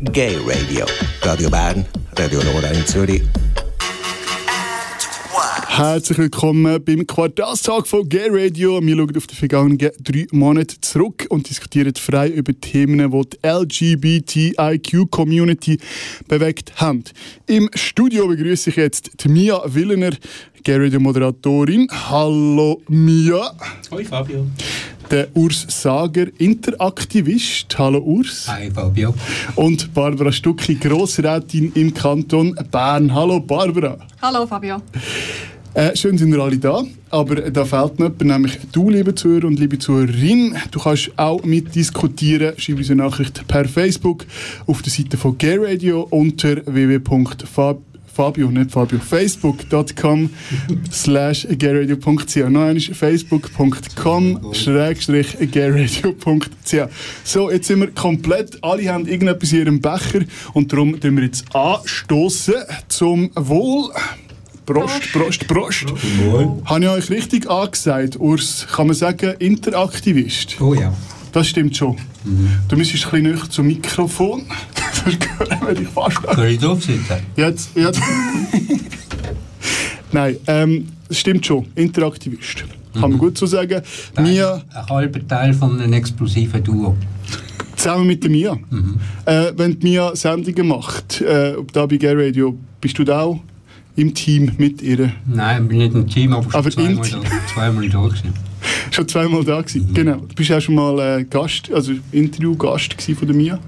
Gay Radio. Radio Bern, Radio Nora in Zürich. Herzlich willkommen beim Quartalstag von Gay Radio. Wir schauen auf die vergangenen drei Monate zurück und diskutieren frei über Themen, die die LGBTIQ-Community bewegt haben. Im Studio begrüße ich jetzt die Mia Willener, Gay Radio-Moderatorin. Hallo Mia. Hoi Fabio. Der Urs Sager, Interaktivist. Hallo Urs. Hi Fabio. Und Barbara Stucki, Grossrätin im Kanton Bern. Hallo Barbara. Hallo Fabio. Äh, schön sind wir alle da, aber da fehlt noch jemand, nämlich du, liebe Zuhörer und liebe Zuhörerin. Du kannst auch mitdiskutieren. Schreib uns eine Nachricht per Facebook auf der Seite von Gay Radio unter www.fabio, nicht Fabio, facebook.com slash gayradio.ch. Noch einmal facebook.com schrägstrich gayradio.ch. So, jetzt sind wir komplett, alle haben irgendetwas in ihrem Becher und darum tun wir jetzt anstoßen zum Wohl. Prost, Prost, Prost. Moin. Habe ich euch richtig angesagt, Urs? Kann man sagen, Interaktivist? Oh ja. Das stimmt schon. Du müsstest ein bisschen näher zum Mikrofon. Sonst höre ich fast an. Soll ich drauf sitzen? Jetzt, jetzt. Nein, ähm, das stimmt schon. Interaktivist. Kann man gut so sagen. Mia, Ein halber Teil von einem explosiven Duo. zusammen mit der Mia. Äh, wenn die Mia Sendungen macht, äh, da bei Gay Radio, bist du da auch im Team mit ihr? Nein, ich bin nicht im Team, aber schon Aber zweimal, in- da, zweimal da gewesen. Schon zweimal da gewesen. Genau. Du bist auch schon mal äh, Gast, also Interviewgast von der Mia.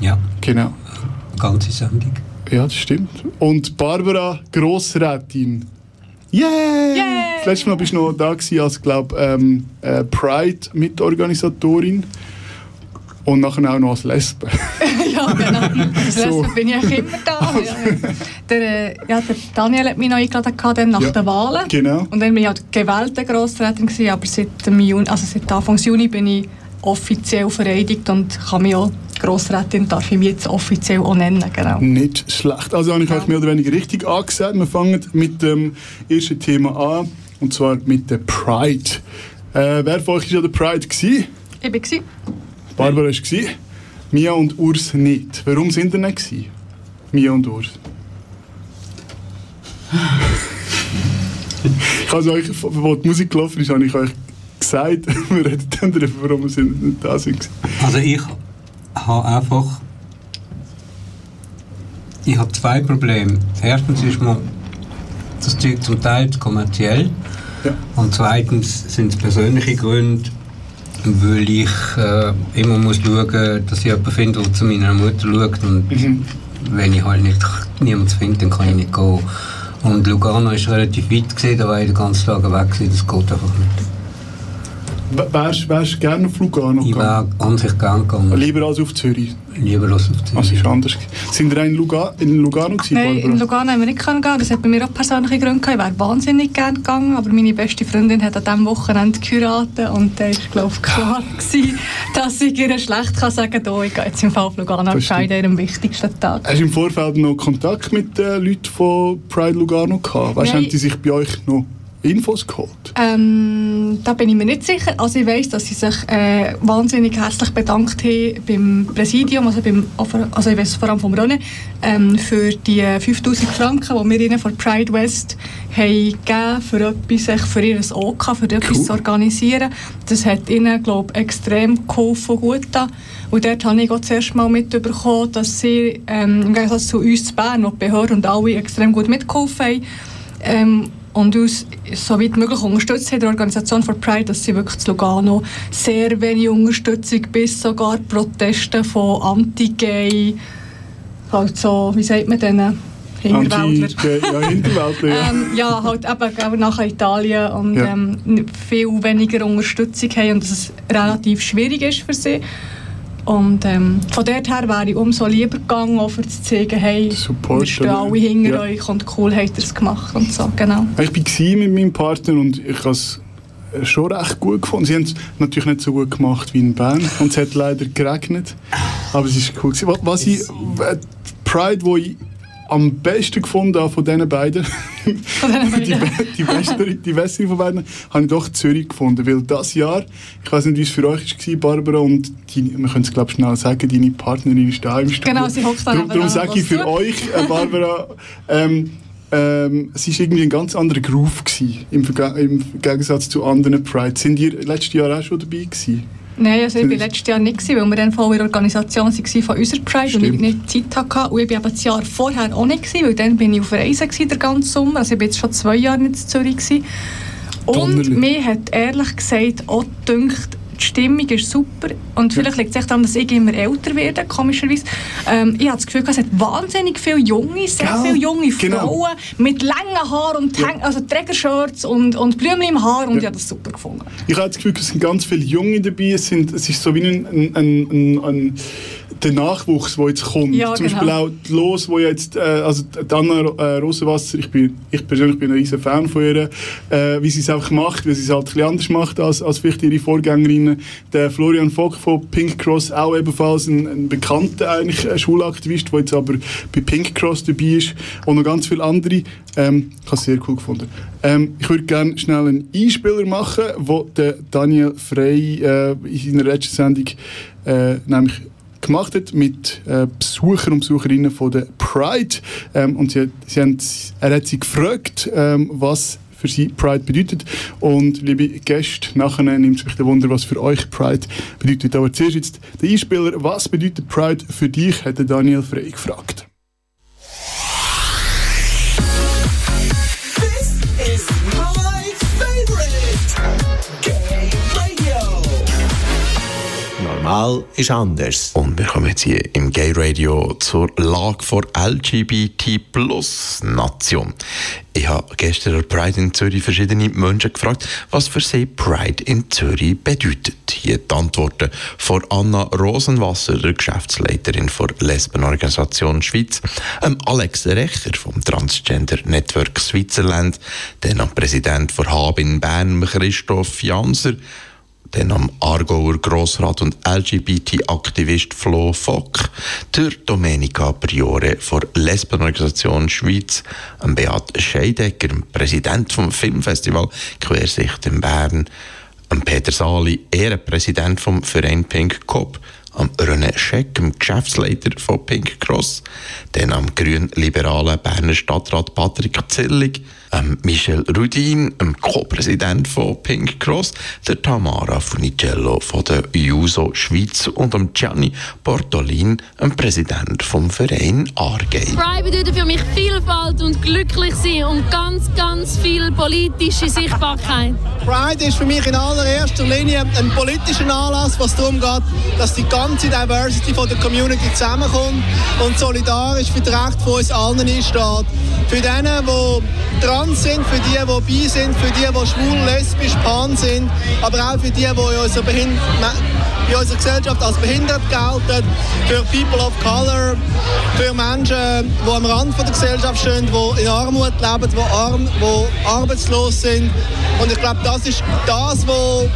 Ja, Genau. ganze Sendung. Ja, das stimmt. Und Barbara Grossrätin. Yeah! Yay! Das letzte Mal bist du noch da gewesen als, glaube ähm, äh, Pride-Mitorganisatorin. Und nachher auch noch als Lesbe. ja, genau. Das So. so. bin ich immer da. Ja, ja. Der, äh, ja, der Daniel hat mich noch eingeladen nach Ja. den Wahlen. Genau. Und dann bin ich halt gewählte Grossrätin gewesen, aber seit, dem Juni, also seit Anfang Juni bin ich offiziell vereidigt und kann mich auch Grossrätin darf ich mich jetzt offiziell auch nennen, genau. Nicht schlecht. Also habe ich euch mehr oder weniger richtig angesagt. Wir fangen mit dem ersten Thema an. Und zwar mit der Pride. Äh, wer von euch war an der Pride? Gewesen? Ich war. Barbara war. Mia und Urs nicht. Warum sind ihr nicht? Gewesen? Mia und Urs. ich habe euch, wo die Musik gelaufen ist, habe ich euch gesagt, wir reden dann darüber, warum wir sind nicht da sind. Also ich habe einfach... Ich habe zwei Probleme. Erstens ist mir das Zeug zum Teil kommerziell. Ja. Und zweitens sind es persönliche Gründe, weil ich äh, immer muss schauen, dass ich jemanden finde, der zu meiner Mutter schaut. Und Mhm. wenn ich halt nicht niemanden finde, dann kann ich nicht gehen. Und Lugano ist relativ weit gesehen, da war ich den ganzen Tag weg gewesen, das geht einfach nicht. Wärst wärst du gerne auf Lugano Ich gegangen? wäre an sich gern gegangen, Lieber als auf Zürich. lieber los auf Was Zürich. ist anders? Sind ihr auch in, Luga in Lugano gewesen, Nein, in? Lugano haben wir nicht können gehen. Das hat bei mir auch persönliche Gründe gehabt. Ich wäre wahnsinnig gerne gegangen, aber meine beste Freundin hat an diesem Wochenende geheiratet und da war, glaube ich, klar, gewesen, dass ich ihr schlecht kann sagen kann, ich gehe jetzt im Fall auf Lugano Das entscheiden, an ihrem wichtigsten Tag. Hast du im Vorfeld noch Kontakt mit den Leuten von Pride Lugano gehabt? Weißt, haben die sich bei euch noch Infos geholt? Ähm, da bin ich mir nicht sicher. Also ich weiss, dass sie sich äh, wahnsinnig herzlich bedankt haben beim Präsidium, also, beim, also ich weiss vor allem vom René, ähm, für die 5000 Franken, die wir ihnen von Pride West haben gegeben für etwas, für ihr OK, für etwas Cool. zu organisieren. Das hat ihnen, glaube ich, extrem geholfen und gut getan. Und dort habe ich auch zuerst mal mitbekommen, dass sie ähm, im Gegensatz zu uns zu Bern, die Behörden und alle extrem gut mitgeholfen haben, ähm, und uns so weit möglich unterstützt haben, die Organisation for Pride, dass sie wirklich zu Lugano sehr wenig Unterstützung bis sogar Proteste von Anti-Gay, halt so, wie sagt man denen, Hinterwäldler. Ja, Hinterwäldler, ja. Ähm, ja, halt eben auch nach Italien und Ja. ähm, viel weniger Unterstützung haben und dass es relativ schwierig ist für sie. Und ähm, von dort her wäre ich umso lieber gegangen, für zu zeigen, hey, Support, wir stehen alle hinter Ja. euch und cool habt ihr es gemacht und so, genau. Ich war mit meinem Partner und ich habe es schon recht gut gefunden. Sie haben es natürlich nicht so gut gemacht wie in Bern und es hat leider geregnet, aber es war cool. Was ich, äh, Pride, wo ich am besten gefunden habe von diesen beiden, die, die, bessere, die bessere von beiden, habe ich doch Zürich gefunden, weil das Jahr, ich weiß nicht, wie es für euch war, Barbara, und die, wir können es glaube ich schnell sagen, deine Partnerin ist da im Studio. Genau, sie hockt Darum, darum sage ich für euch, äh, Barbara, ähm, ähm, es war irgendwie ein ganz anderer Groove gewesen, im, im Gegensatz zu anderen Pride. Sind ihr letztes Jahr auch schon dabei gewesen? Nein, also ich war letztes Jahr nicht, weil wir dann voll in der Organisation waren von unserer Pride Stimmt. und ich nicht Zeit hatte. Und ich war das Jahr vorher auch nicht, weil dann bin ich auf Reisen den ganzen Sommer. Also ich war jetzt schon zwei Jahre nicht in Zürich. Gewesen. Und mir hat ehrlich gesagt auch gedacht, die Stimmung ist super und vielleicht liegt es daran, dass ich immer älter werde, komischerweise. Ähm, ich habe das Gefühl, es hat wahnsinnig viele junge, sehr ja, viele junge genau. Frauen mit langen Haaren und ja. also Trägershirts und, und Blümchen im Haar und ja. ich habe das super gefunden. Ich habe das Gefühl, es sind ganz viele Junge dabei, es, sind, es ist so wie ein, ein, ein, ein der Nachwuchs, der jetzt kommt. Ja, Zum genau. Beispiel auch die Los, wo jetzt, äh, also Anna äh, Rosenwasser, ich, bin, ich persönlich bin ein riesen Fan von ihr, äh, wie sie es einfach macht, wie sie es halt ein bisschen anders macht als, als vielleicht ihre Vorgängerinnen. Der Florian Vogt von Pink Cross, auch ebenfalls ein, ein bekannter eigentlich, ein Schulaktivist, der jetzt aber bei Pink Cross dabei ist und noch ganz viele andere. Ähm, ich habe es sehr cool gefunden. Ähm, ich würde gerne schnell einen Einspieler machen, wo der Daniel Frey äh, in seiner letzten Sendung äh, nämlich gemacht hat mit äh, Besuchern und Besucherinnen von der Pride. Ähm, und sie, sie haben, er hat sie gefragt, ähm, was für sie Pride bedeutet. Und liebe Gäste, nachher nimmt es mich der Wunder, was für euch Pride bedeutet. Aber zuerst jetzt der Einspieler, was bedeutet Pride für dich, hat Daniel Frey gefragt. Mal ist anders. Und wir kommen jetzt hier im Gay Radio zur Lage vor LGBT Plus Nation. Ich habe gestern an Pride in Zürich verschiedene Menschen gefragt, was für sie Pride in Zürich bedeutet. Hier die Antworten von Anna Rosenwasser, der Geschäftsleiterin der Lesbenorganisation Schweiz, ähm Alex Recher vom Transgender Network Switzerland, dann am Präsident von HAB in Bern, Christoph Janser, dann am Aargauer Grossrat und LGBT-Aktivist Flo Fock, der Domenica Priore von Lesbenorganisation Schweiz, am Beat Scheidecker, Präsident vom Filmfestival Quersicht in Bern, am Peter Sali, Ehrenpräsident vom Verein Pink Cop, am René Scheck, dem Geschäftsleiter von Pink Cross, dann am grün-liberalen Berner Stadtrat Patrick Zillig, ähm, Michel Rudin, dem Co-Präsident von Pink Cross, der Tamara Funicello von der Juso Schweiz und dem Gianni Portolin, dem Präsident vom Verein Argei. Pride bedeutet für mich Vielfalt und glücklich sein und ganz, ganz viel politische Sichtbarkeit. Pride ist für mich in allererster Linie ein politischer Anlass, was darum geht, dass die ganze Diversity von der Community zusammenkommt und solidarisch für das Recht von uns allen einsteht. Für diejenigen, die trans sind, für die, die bi sind, für die, die schwul, lesbisch, pan sind, aber auch für die, die in unserer, Behind in unserer Gesellschaft als behindert gelten, für People of Color, für Menschen, die am Rand der Gesellschaft stehen, die in Armut leben, die, arm, die arbeitslos sind. Und ich glaube, das ist das, was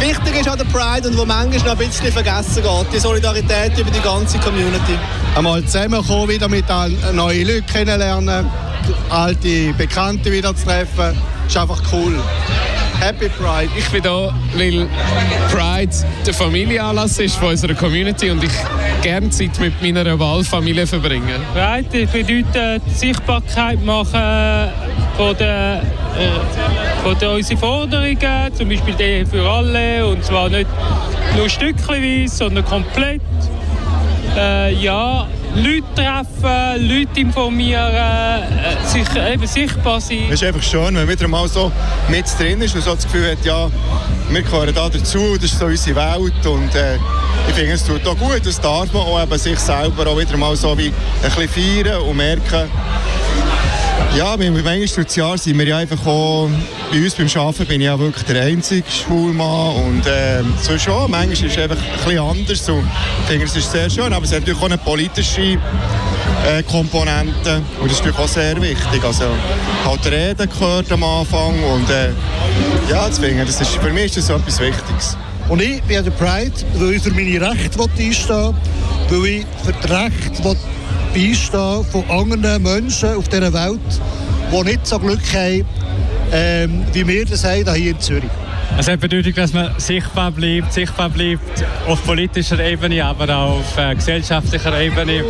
wichtig ist an der Pride und wo manchmal noch ein bisschen vergessen geht. Die Solidarität über die ganze Community. Einmal zusammenkommen, wieder mit neuen Leuten kennenlernen, alte Bekannte wieder zu treffen, ist einfach cool. Happy Pride. Ich bin da, weil Pride der Familienanlass ist von unserer Community und ich gerne Zeit mit meiner Wahlfamilie verbringe. Pride bedeutet Sichtbarkeit machen von der äh, von der, unsere Forderungen, zum Beispiel die für alle, und zwar nicht nur stückchenweise, sondern komplett. Äh, ja, Leute treffen, Leute informieren, äh, sich, eben sichtbar sein. Es ist einfach schön, wenn man wieder mal so mit drin ist und so das Gefühl hat, ja, wir gehören da dazu, das ist so unsere Welt und äh, ich finde, es tut auch gut, das darf man auch eben sich selber auch wieder mal so wie ein bisschen feiern und merken, ja, beim Jahr sind wir ja einfach auch, bei uns beim Arbeiten bin ich ja wirklich der einzige Schulmann und äh, so schon, manchmal ist es einfach ein bisschen anders und ich finde, es ist sehr schön, aber es hat natürlich auch eine politische äh, Komponente und das ist natürlich auch sehr wichtig, also halt Reden gehört am Anfang und äh, ja, deswegen, das ist, für mich ist das so etwas Wichtiges. Und ich bin der Pride, weil ich für meine Rechte einstehen will, weil ich für die Rechte beistehen von anderen Menschen auf dieser Welt, die nicht so Glück haben, ähm, wie wir das haben hier in Zürich. Es hat bedeutet, dass man sichtbar bleibt, sichtbar bleibt auf politischer Ebene, aber auch auf äh, gesellschaftlicher Ebene.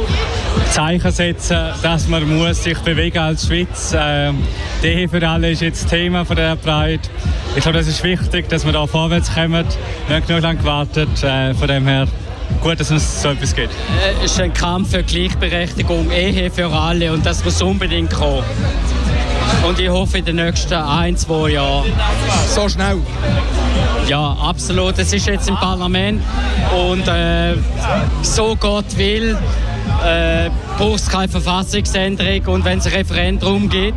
Zeichen setzen, dass man muss sich bewegen als Schweiz. Ähm, die für alle ist jetzt Thema von der Pride. Ich glaube, das ist wichtig, dass wir da vorwärts kommen. Wir haben genug lange gewartet. Äh, von dem her gut, dass es so etwas gibt. Äh, es ist ein Kampf für Gleichberechtigung, Ehe für alle und das muss unbedingt kommen. Und ich hoffe in den nächsten ein, zwei Jahren. So schnell? Ja, absolut. Es ist jetzt im Parlament und äh, so Gott will, äh, braucht es keine Verfassungsänderung und wenn es ein Referendum gibt,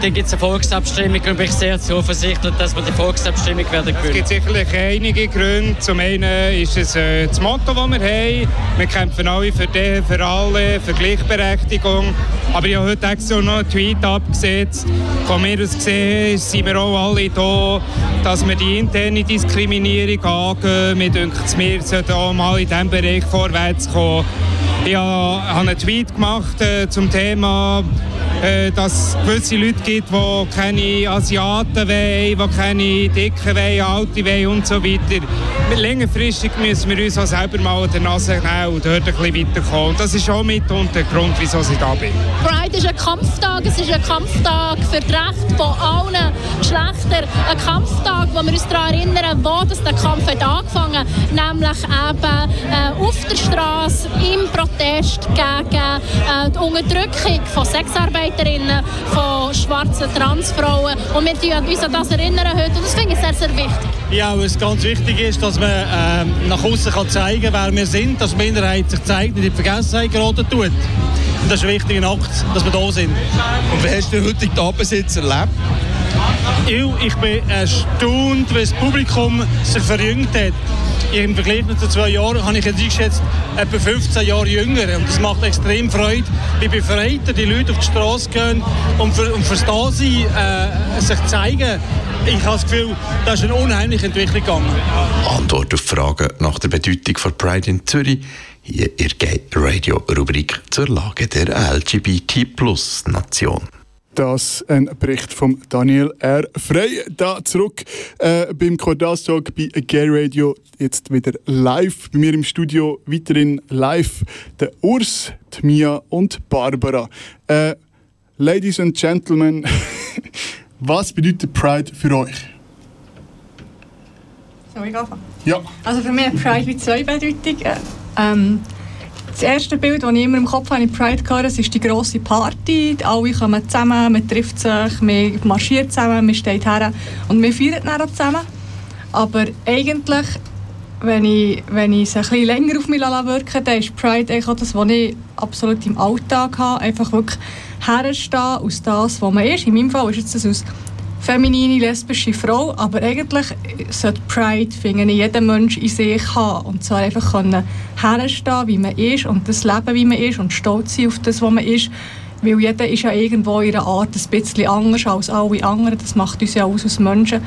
dann gibt es eine Volksabstimmung und bin ich sehr zuversichtlich, dass wir die Volksabstimmung werden gewinnen. Es gibt sicherlich einige Gründe. Zum einen ist es äh, das Motto, das wir haben. Wir kämpfen alle für die, für alle, für Gleichberechtigung. Aber ich habe heute extra noch einen Tweet abgesetzt. Von mir aus gesehen sind wir auch alle da, dass wir die interne Diskriminierung angehen. Mir denkt es, wir sollten auch mal in diesem Bereich vorwärts kommen. Ich habe einen Tweet gemacht äh, zum Thema, dass es gewisse Leute gibt, die keine Asiaten wollen, die keine Dicken wollen, Alte wollen und so weiter. Längerfristig müssen wir uns auch selber mal an der Nase nehmen und dort ein bisschen weiterkommen. Und das ist auch mit unter der Grund, wieso ich da bin. Pride ist ein Kampftag. Es ist ein Kampftag für die Rechte von allen Geschlechtern. Ein Kampftag, wo wir uns daran erinnern, wo das der Kampf hat angefangen hat. Nämlich eben äh, auf der Straße im Protest gegen äh, die Unterdrückung von Sexarbeiterinnen, von schwarzen Transfrauen. Und wir erinnern uns an das heute. Und das finde ich sehr, sehr wichtig. Ja, was ganz wichtig ist, dass man ähm, nach außen kann zeigen kann, wer wir sind, dass die Minderheit sich zeigt und in die Vergessenheit geraten tut. Und das ist ein wichtiger Akt, dass wir da sind. Und wie hast du den heutigen Abend jetzt erlebt? Ich, ich bin erstaunt, wie das Publikum sich verjüngt hat. Im Vergleich zu zwei Jahren habe ich jetzt eingeschätzt, etwa 15 Jahre jünger. Und das macht extrem Freude, wie befreiter die Leute auf die Straße gehen und für, und fürs Dasein äh, sich zeigen. Ich habe das Gefühl, da ist eine unheimliche Entwicklung gegangen. Antwort auf Fragen nach der Bedeutung von Pride in Zürich hier in der Gay Radio Rubrik zur Lage der LGBT-Plus-Nation. Das ein Bericht von Daniel R. Frey. Da zurück äh, beim Cordas-Talk bei Gay Radio. Jetzt wieder live. Bei mir im Studio weiterhin live der Urs, die Mia und Barbara. Äh, Ladies and Gentlemen, was bedeutet Pride für euch? Soll ich anfangen? Ja. Also für mich hat Pride wie zwei Bedeutungen. Ähm, das erste Bild, das ich immer im Kopf habe, in Pride hatte, das ist die grosse Party. Alle kommen zusammen, man trifft sich, man marschiert zusammen, man steht her und wir feiern dann zusammen. Aber eigentlich, wenn ich, wenn ich es ein bisschen länger auf mich wirken dann ist Pride eigentlich auch das, was ich absolut im Alltag habe. Einfach wirklich herstehen aus das, was man ist. In meinem Fall ist das aus feminine, lesbische Frau, aber eigentlich sollte Pride, finde ich, jeder Mensch in sich haben. Und zwar einfach können herstehen, wie man ist und das Leben, wie man ist und stolz sein auf das, was man ist. Weil jeder ist ja irgendwo in ihrer Art ein bisschen anders als alle anderen. Das macht uns ja aus als Menschen.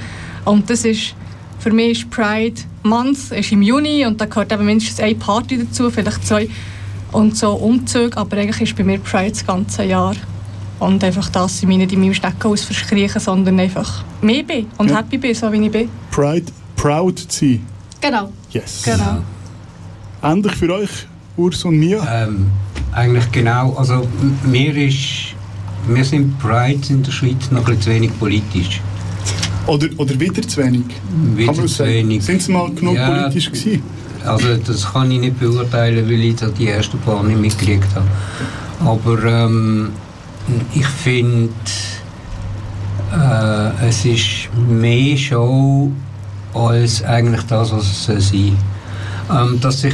Und das ist, für mich ist Pride Month, ist im Juni und da gehört eben mindestens eine Party dazu, vielleicht zwei und so Umzüge, aber eigentlich ist bei mir Pride das ganze Jahr. Und einfach das, ich meine, in meinem Steckenhaus verschriechen, sondern einfach mehr bin und Ja. happy bin, so wie ich bin. Pride, proud zu sein. Genau. Yes. Genau. Ähnlich für euch, Urs und Mia? Ähm, eigentlich genau. Also mir ist, wir sind Pride in der Schweiz noch ein bisschen zu wenig politisch. Oder, oder wieder zu wenig? Wieder Kann man zu sagen. wenig. Sind sie mal genug Ja, politisch gewesen? Also das kann ich nicht beurteilen, weil ich da die ersten paar nicht mitgekriegt habe. Aber ähm, ich finde, äh, es ist mehr Show als eigentlich das, was es soll sein ähm, Dass sich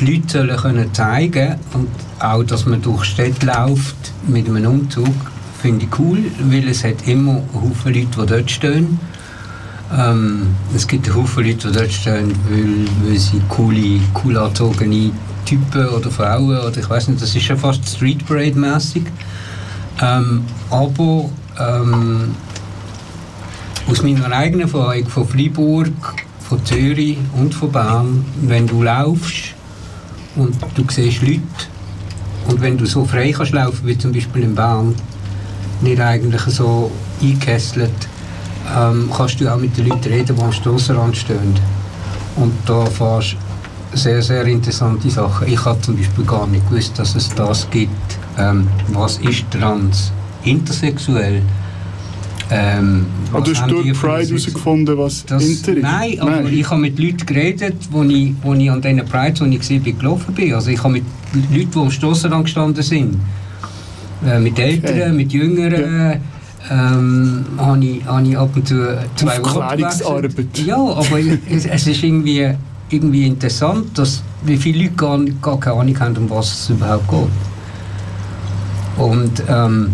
die Leute sollen können zeigen und auch, dass man durch Städte läuft mit einem Umzug, finde ich cool, weil es hat immer Haufen Leute, die dort stehen. Ähm, es gibt Haufen Leute, die dort stehen, weil, weil sie coole, cool anzogene Typen oder Frauen oder ich weiß nicht, das ist schon fast Street Parade mäßig. Ähm, aber ähm, aus meiner eigenen Erfahrung von Freiburg, von Zürich und von Bern, wenn du laufst und du siehst Leute und wenn du so frei kannst laufen wie zum Beispiel in Bern, nicht eigentlich so eingekesselt, ähm, kannst du auch mit den Leuten reden, die am Strassenrand stehen. Und da fährst sehr, sehr interessante Sachen. Ich habe zum Beispiel gar nicht gewusst, dass es das gibt. Ähm, was ist trans? Intersexuell? Ähm, du was hast haben durch die Pride herausgefunden, was das, Inter ist? Nein, aber ich habe mit Leuten geredet, wo ich, wo ich an diesen Prides, wo ich gesehen bin, gelaufen bin. Also ich habe mit Leuten, die am Strassenrand gestanden sind, äh, mit Älteren, mit Jüngeren, ähm, habe ich, habe ich ab und zu zwei Aufklärungsarbeit. Ja, aber es, es ist irgendwie, irgendwie interessant, dass wie viele Leute gar, gar keine Ahnung haben, um was es überhaupt geht. Und ähm,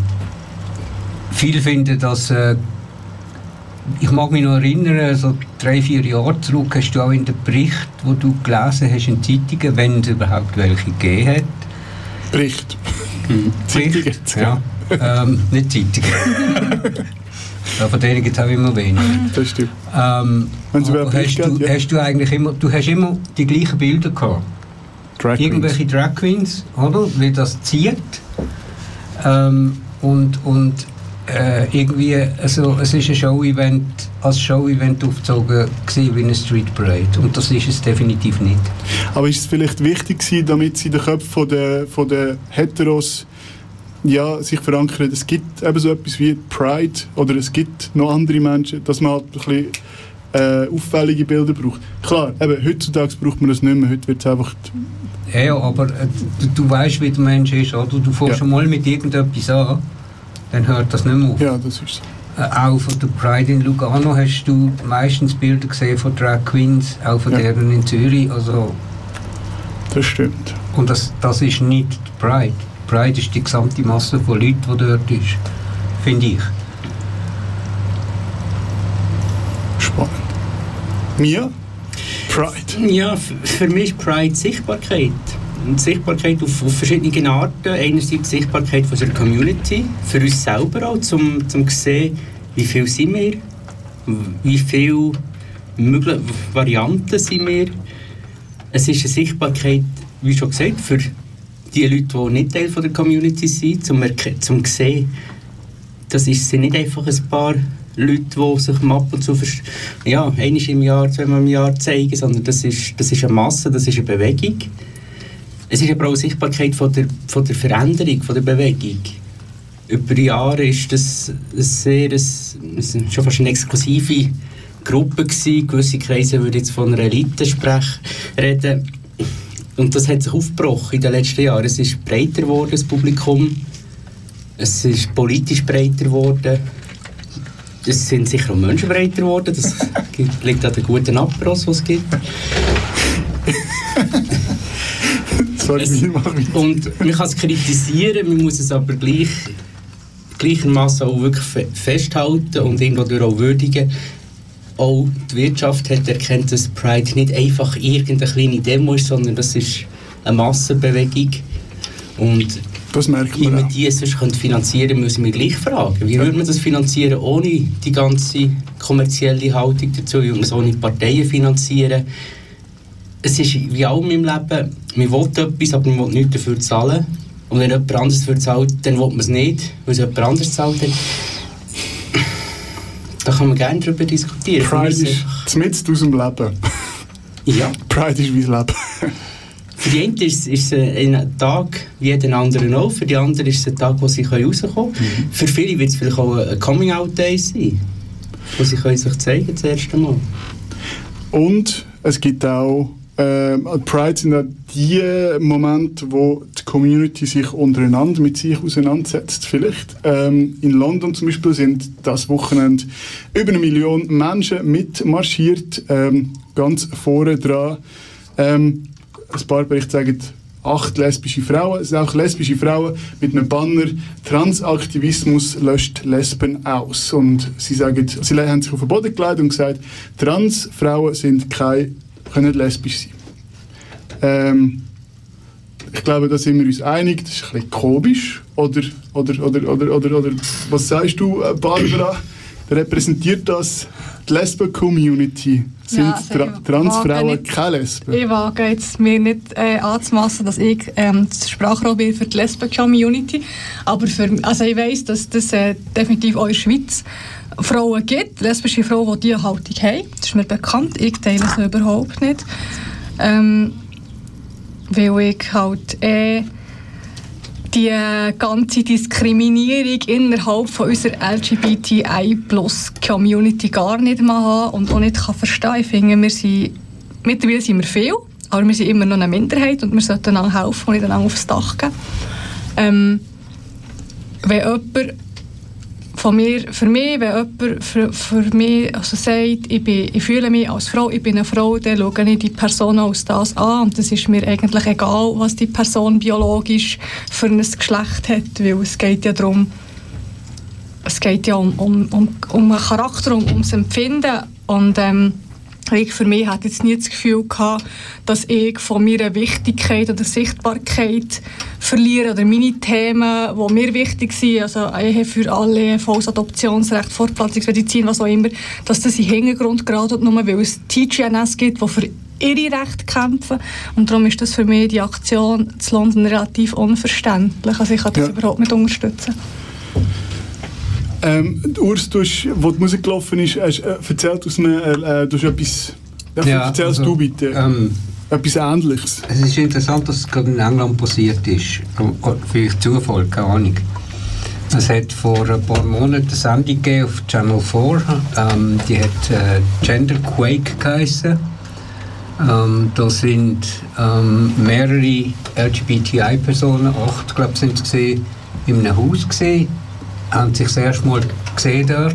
viele finden, dass äh, ich mag mich noch erinnern, so drei, vier Jahre zurück hast du auch in den Bericht, wo du gelesen hast in Zeitungen, wenn es überhaupt welche gegeben hat. Bericht. Zeitungen? Ja. ähm, nicht Zeitungen. ja, von denen gibt es auch immer weniger. Das stimmt. Ähm, hast, Bericht du, ja. hast du eigentlich immer, du hast immer die gleichen Bilder gehabt. Drag Queens. Irgendwelche Drag Queens, oder? Wie das zieht. Ähm, und und äh, irgendwie, also, es ist ein Show-Event, als Show-Event aufgezogen gewesen wie eine Street Parade. Und das ist es definitiv nicht. Aber ist es vielleicht wichtig gewesen, damit sie den Köpfen von der, von der Heteros ja, sich verankern, es gibt eben so etwas wie Pride oder es gibt noch andere Menschen, dass man halt ein bisschen äh, auffällige Bilder braucht. Klar, eben, heutzutage braucht man das nicht mehr, heute wird es einfach... Ja, ja, aber äh, du, du weißt, wie der Mensch ist, oder? Du fährst Ja. schon mal mit irgendetwas an, dann hört das nicht mehr auf. Ja, das ist so. Äh, auch von der Pride in Lugano hast du meistens Bilder gesehen von Drag Queens, auch von Ja. deren in Zürich. Also, das stimmt. Und das, das ist nicht die Pride. Pride ist die gesamte Masse von Leuten, die dort ist. Finde ich. Spannend. Mia? Pride. Ja, für mich ist Pride Sichtbarkeit. Und Sichtbarkeit auf, auf verschiedene Arten. Einerseits Sichtbarkeit von unserer Community, für uns selber auch, um zu sehen, wie viel sind wir, wie viele mögliche Varianten sind wir. Es ist eine Sichtbarkeit, wie schon gesagt, für die Leute, die nicht Teil von der Community sind, um zu sehen, das ist, sind nicht einfach ein paar Leute, die sich ab und zu ja, einmal im Jahr, zweimal im Jahr zeigen, sondern das ist, das ist eine Masse, das ist eine Bewegung. Es ist aber auch eine Sichtbarkeit von der, von der Veränderung, von der Bewegung. Über die Jahre ist das ein sehr, ein, es ist schon fast eine exklusive Gruppe gewesen. Gewisse Kreise würden jetzt von einer Elite sprechen, reden. Und das hat sich aufgebrochen in den letzten Jahren. Es ist breiter geworden, das Publikum. Es ist politisch breiter geworden. Es sind sicher auch Menschen breiter geworden. Das liegt an den guten Aperos, die es gibt. Sorry, es, und man kann es kritisieren, man muss es aber gleich, gleichermaßen auch wirklich fe- festhalten und irgendwo auch würdigen. Auch die Wirtschaft hat erkannt, dass Pride nicht einfach irgendeine kleine Demo ist, sondern das ist eine Massenbewegung. Und das merkt wie man die sonst könnte finanzieren könnte, müssen wir gleich fragen. Wie würde man das finanzieren ohne die ganze kommerzielle Haltung dazu? Wie würde man es ohne Parteien finanzieren? Es ist wie allem im Leben, man will etwas, aber man will nichts dafür zahlen. Und wenn jemand anderes dafür zahlt, dann will man es nicht, weil es jemand anderes zahlt. Dann da kann man gerne darüber diskutieren. Pride ist mitten aus dem Leben. Ja. Pride ist wie das Leben. Für die einen ist, ist es ein Tag wie jeden anderen auch, für die anderen ist es ein Tag, wo sie rauskommen können. Für viele wird es vielleicht auch ein Coming-out-Day sein, wo sie können sich zeigen das erste Mal. Und es gibt auch ähm, Pride sind auch die Momente, wo die Community sich untereinander mit sich auseinandersetzt. Vielleicht ähm, in London zum Beispiel sind das Wochenende über eine Million Menschen mitmarschiert, ähm, ganz vorne dran. Ähm, ein paar Berichte sagen acht lesbische Frauen. Es sind auch lesbische Frauen mit einem Banner Transaktivismus löscht Lesben aus. Und sie sagen, sie haben sich auf den Boden gelegt und gesagt, Transfrauen sind keine, können lesbisch sein. Ähm, ich glaube, da sind wir uns einig. Das ist ein bisschen komisch. Oder, oder, oder, oder, oder, oder was sagst du, äh, Barbara? repräsentiert das die Lesben-Community? Sind Ja, Tra Transfrauen keine Lesben? Ich wage jetzt mir nicht äh, anzumassen, dass ich ähm, das Sprachrohr bin für die Lesben-Community. Aber für, also ich weiss, dass das äh, definitiv auch in der Schweiz Frauen gibt, lesbische Frauen, die diese Haltung haben. Das ist mir bekannt. Ich teile es überhaupt nicht. Ähm, weil ich halt äh, die ganze Diskriminierung innerhalb von unserer LGBTI-Plus-Community gar nicht mal habe und auch nicht kann verstehen. Ich finde, wir sind, mittlerweile sind wir viel, aber wir sind immer noch eine Minderheit und wir sollten einander helfen und nicht einander aufs Dach geben. Ähm, wenn jemand von mir, für mich, wenn jemand für, für mich also sagt, ich, bin, ich fühle mich als Frau, ich bin eine Frau, dann schaue ich die Person als das an. Und es ist mir eigentlich egal, was die Person biologisch für ein Geschlecht hat, weil es geht ja darum, es geht ja um, um, um, um einen Charakter, um, ums Empfinden. Und ähm, ich für mich hatte jetzt nie das Gefühl gehabt, dass ich von meiner Wichtigkeit oder Sichtbarkeit verliere oder meine Themen, die mir wichtig sind, also Ehe für alle, volles Adoptionsrecht, Fortpflanzungsmedizin, was auch immer, dass das in den Hintergrund geraten, nur weil es TGNS gibt, die für ihre Rechte kämpfen und darum ist das für mich die Aktion zu London relativ unverständlich, also ich kann das Ja. überhaupt nicht unterstützen. Ähm, Urs, du hast, wo die Musik gelaufen ist, hast äh, erzählt aus einem, äh, äh, du hast etwas... Ja, erzählst also, du bitte. ähm, etwas Ähnliches. Es ist interessant, dass es gerade in England passiert ist. Oder Vielleicht Zufall, keine Ahnung. Es hat vor ein paar Monaten eine Sendung gegeben auf Channel 4. Ähm, die hat äh, Gender Quake geheißen. Ähm, da sind ähm, mehrere LGBTI-Personen, acht glaube ich sind es gewesen, in einem Haus gesehen, haben sich das erste Mal gesehen dort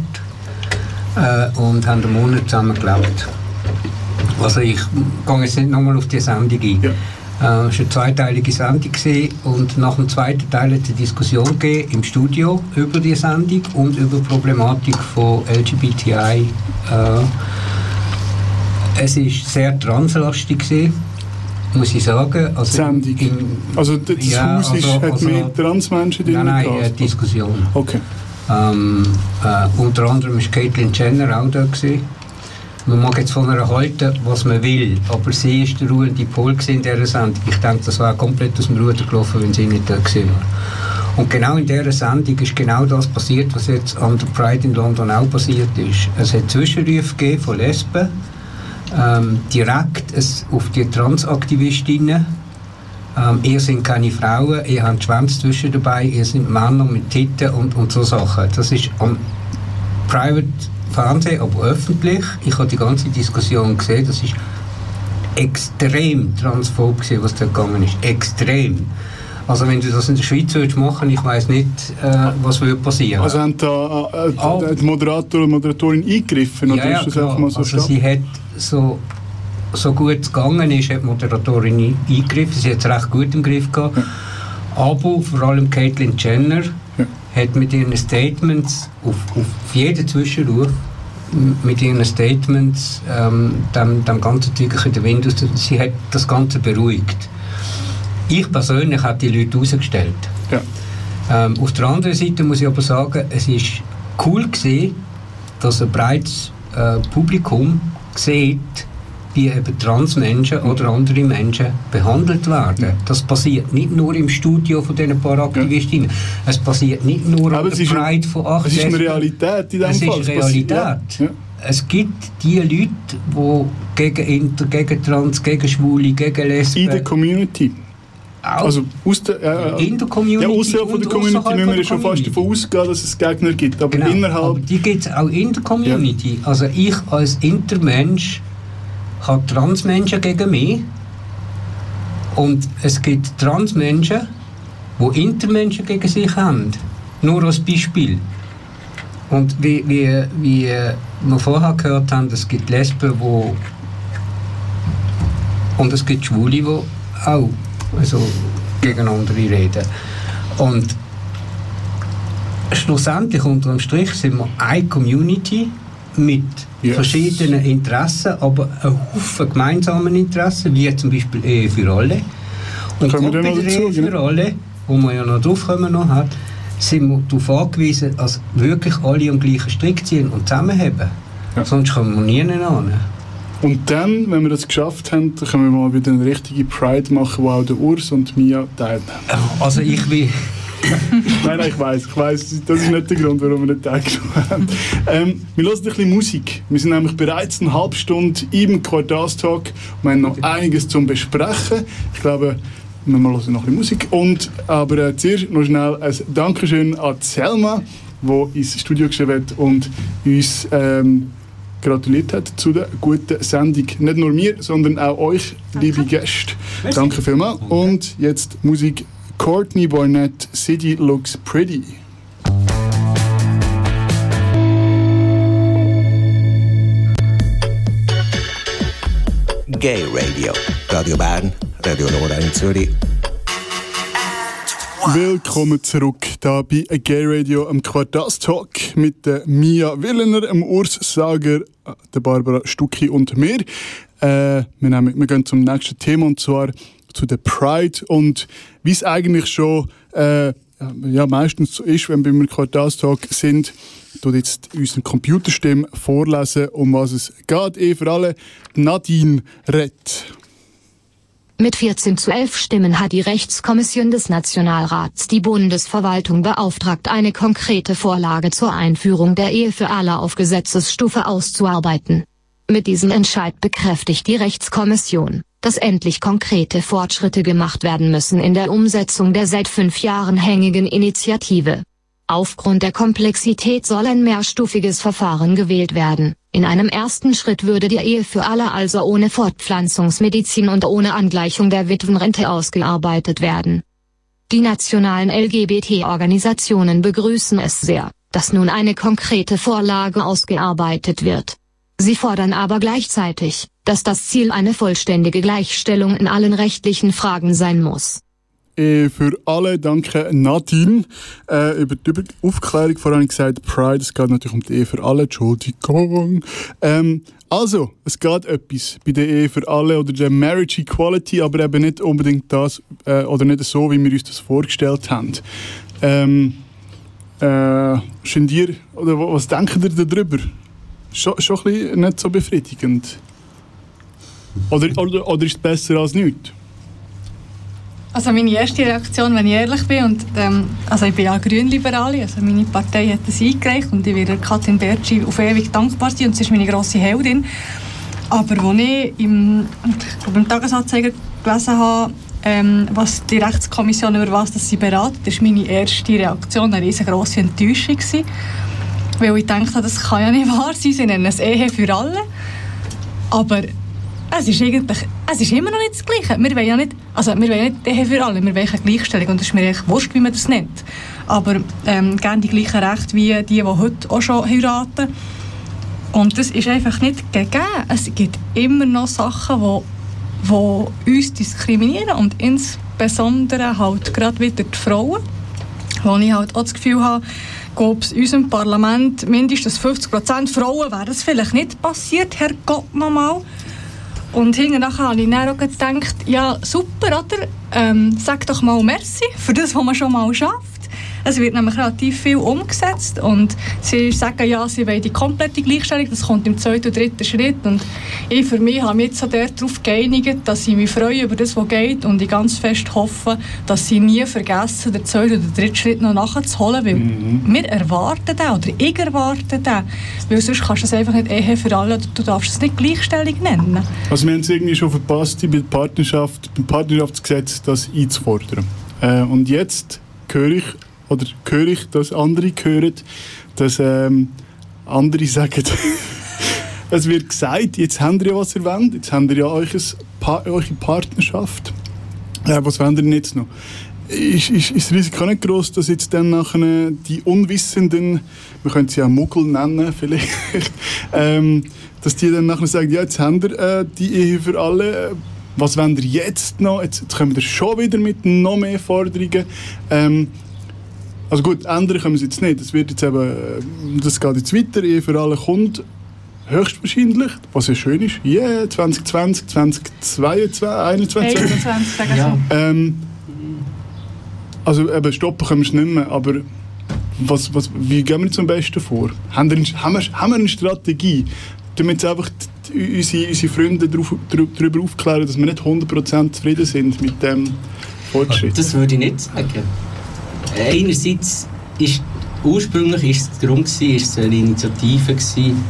äh, und haben einen Monat zusammen gelebt. Also ich gehe jetzt nicht nochmal auf die Sendung ein. Äh, es war eine zweiteilige Sendung und nach dem zweiten Teil hat es eine Diskussion gegeben im Studio über die Sendung und über die Problematik von LGBTI. Äh, es war sehr translastig, gewesen, muss ich sagen. Also Sendung? also das Ja, Haus ist, also- hat also- mehr Transmenschen drin Nein, nein, äh, Diskussion. Okay. Ähm, äh, unter anderem war Caitlyn Jenner auch da. Gewesen. Man mag jetzt von ihr halten, was man will, aber sie war der ruhende Pol in dieser Sendung. Ich denke, das wäre komplett aus dem Ruder gelaufen, wenn sie nicht da gewesen wäre. Und genau in dieser Sendung ist genau das passiert, was jetzt an der Pride in London auch passiert ist. Es hat Zwischenrufe gegeben von Lesben, ähm, direkt es auf die Transaktivistinnen. Ähm, ihr sind keine Frauen, ihr habt Schwänze zwischen dabei, ihr sind Männer mit Titten und, und so Sachen. Das ist am Private Fernsehen, aber öffentlich. Ich habe die ganze Diskussion gesehen, das ist extrem transphob gewesen, was da gegangen ist. Extrem. Also wenn du das in der Schweiz würdest machen, ich weiß nicht, äh, was würde passieren. Also haben da äh, äh, der Moderator und Moderatorin eingegriffen? Oder Ja, ja, so also sie hat so, so gut es gegangen ist, hat die Moderatorin ein- eingegriffen. Sie hat es recht gut im Griff gehabt. Aber vor allem Caitlyn Jenner hat mit ihren Statements auf, auf jeden Zwischenruf mit ihren Statements ähm, dem, dem ganzen wirklich in den Wind aus. Sie hat das Ganze beruhigt. Ich persönlich habe die Leute rausgestellt. Ähm, auf der anderen Seite muss ich aber sagen, es ist cool gesehen, dass ein breites äh, Publikum sieht, wie eben Transmenschen oder andere Menschen behandelt werden. Das passiert nicht nur im Studio von diesen paar Aktivistinnen. Es passiert nicht nur Aber an der ist Pride von acht es ist eine. Realität in dem Es Fall. ist Es passiert- Realität. ja, ja. Es gibt die Leute, die gegen Inter, gegen Trans, gegen Schwule, gegen Lesben... In der Community. Also aus der, äh, In der Community Ja, außerhalb von der Community müssen wir schon fast davon ausgehen, dass es Gegner gibt. Aber Genau, innerhalb... aber die gibt es auch in der Community. Also ich als Intermensch habe Transmenschen gegen mich und es gibt Transmenschen, die Intermenschen gegen sich haben. Nur als Beispiel. Und wie, wie, wie wir vorher gehört haben, es gibt Lesben, die und es gibt Schwule, die auch also, gegen andere reden. Und schlussendlich unter dem Strich sind wir eine Community mit verschiedenen Interessen, aber ein Haufen gemeinsamen Interessen, wie zum Beispiel Ehe für alle. Und gerade bei der Ehe für alle, wo man ja noch drauf kommen noch hat, sind wir darauf angewiesen, dass wirklich alle am gleichen Strick ziehen und zusammenheben. Sonst kommen wir nie an. Und dann, wenn wir das geschafft haben, dann können wir mal wieder eine richtige Pride machen, wo auch der Urs und Mia teilnehmen. Also ich will... nein, nein, ich weiß, ich weiß, das ist nicht der Grund, warum wir nicht teilgenommen haben. Ähm, wir hören ein bisschen Musik. Wir sind nämlich bereits eine halbe Stunde im Quartalstalk und wir haben noch einiges zum Besprechen. Ich glaube, wir hören noch ein bisschen Musik. Und, aber äh, zuerst noch schnell ein Dankeschön an Selma, die ins Studio geschrieben hat und uns ähm, gratuliert hat zu der guten Sendung. Nicht nur mir, sondern auch euch, liebe Gäste. Merci. Danke vielmals. Und jetzt Musik Courtney Barnett, City Looks Pretty. Gay Radio. Radio Bern, Radio Nora in Zürich. Willkommen zurück da bei Gay Radio am Quartalstalk mit der Mia Willener, dem Urs Sager, der Barbara Stucki und mir. Äh, wir, nehmen, wir gehen zum nächsten Thema und zwar zu der Pride und wie es eigentlich schon äh, ja, meistens so ist, wenn wir beim Quartalstalk sind, tut jetzt unsere Computerstimme vorlesen, um was es geht. Eh für alle Nadine Rett. Mit 14 zu 11 Stimmen hat die Rechtskommission des Nationalrats die Bundesverwaltung beauftragt, eine konkrete Vorlage zur Einführung der Ehe für alle auf Gesetzesstufe auszuarbeiten. Mit diesem Entscheid bekräftigt die Rechtskommission, dass endlich konkrete Fortschritte gemacht werden müssen in der Umsetzung der seit fünf Jahren hängigen Initiative. Aufgrund der Komplexität soll ein mehrstufiges Verfahren gewählt werden. In einem ersten Schritt würde die Ehe für alle also ohne Fortpflanzungsmedizin und ohne Angleichung der Witwenrente ausgearbeitet werden. Die nationalen LGBT-Organisationen begrüßen es sehr, dass nun eine konkrete Vorlage ausgearbeitet wird. Sie fordern aber gleichzeitig, dass das Ziel eine vollständige Gleichstellung in allen rechtlichen Fragen sein muss. Eh, für alle danke Nadine. Äh, über die Aufklärung vorhin gesagt, Pride, es geht natürlich um die Ehe für alle, Entschuldigung. Ähm, also, es geht etwas bei der Ehe für alle oder der Marriage Equality, aber eben nicht unbedingt das äh, oder nicht so, wie wir uns das vorgestellt haben. Ähm, äh, Schindier, oder wa- was denken ihr darüber? Schon, schon ein bisschen nicht so befriedigend. Oder, oder, oder ist es besser als nichts? Also meine erste Reaktion, wenn ich ehrlich bin, und, ähm, also ich bin ja Grünliberale, also meine Partei hat das eingereicht und ich werde Katrin Bertschi auf ewig dankbar sein und sie ist meine grosse Heldin. Aber als ich im, im Tagesanzeiger gelesen habe, ähm, was die Rechtskommission über was das sie beraten, ist meine erste Reaktion eine riesengroße Enttäuschung gewesen, weil ich dachte, das kann ja nicht wahr sein, sie nennen es Ehe für alle. Aber es ist eigentlich, es ist immer noch nicht das Gleiche. Wir wollen ja nicht, also wir wollen nicht für alle, wir wollen eine Gleichstellung und es ist mir eigentlich wurscht, wie man das nennt. Aber ähm, gerne die gleichen Rechte wie die, die heute auch schon heiraten. Und das ist einfach nicht gegeben. Es gibt immer noch Sachen, die uns diskriminieren und insbesondere halt gerade wieder die Frauen, wo ich halt auch das Gefühl habe, ob es in unserem Parlament mindestens 50% Frauen wäre das vielleicht nicht passiert, Herrgott nochmal. Und hinterher habe ich dann auch gedacht, ja super, oder? Ähm, sag doch mal Merci für das, was man schon mal schafft. Es wird nämlich relativ viel umgesetzt und sie sagen ja, sie wollen die komplette Gleichstellung, das kommt im zweiten und dritten Schritt und ich für mich habe mich jetzt so darauf geeinigt, dass ich mich freue über das, was geht und ich ganz fest hoffe, dass sie nie vergessen, den zweiten oder dritten Schritt noch nachzuholen, weil wir erwarten den oder ich erwarte den, weil sonst kannst du es einfach nicht Ehe für alle, du darfst es nicht Gleichstellung nennen. Also wir haben es irgendwie schon verpasst, bei Partnerschaft, beim Partnerschaftsgesetz das einzufordern. Äh, und jetzt höre ich, oder höre ich, dass andere hören, dass ähm, andere sagen, es wird gesagt, jetzt habt ihr ja was erwähnt, jetzt habt ihr ja pa eure Partnerschaft. Äh, was wollt ihr jetzt noch? Ist, ist, ist das Risiko nicht groß, dass jetzt dann nachher die Unwissenden, wir können sie ja Muggel nennen vielleicht, ähm, dass die dann nachher sagen, ja, jetzt haben wir äh, die Ehe für alle, was wollen wir jetzt noch? Jetzt, jetzt kommen wir schon wieder mit noch mehr Forderungen. Ähm, also gut, ändern können wir es jetzt nicht. Das wird jetzt eben, äh, das geht jetzt weiter, Ehe für alle kommt höchstwahrscheinlich, was ja schön ist, yeah, 2020, 2022, 2021. 21, sagen ja. ähm, Also eben stoppen können wir es nicht mehr, aber Was, was, wie gehen wir zum Besten vor? Haben wir, haben wir, haben wir eine Strategie, damit einfach die, unsere, unsere Freunde darauf, darüber aufklären, dass wir nicht 100% zufrieden sind mit dem Fortschritt? Das würde ich nicht sagen. Einerseits ist ursprünglich ist es darum gewesen, ist es eine Initiative gewesen,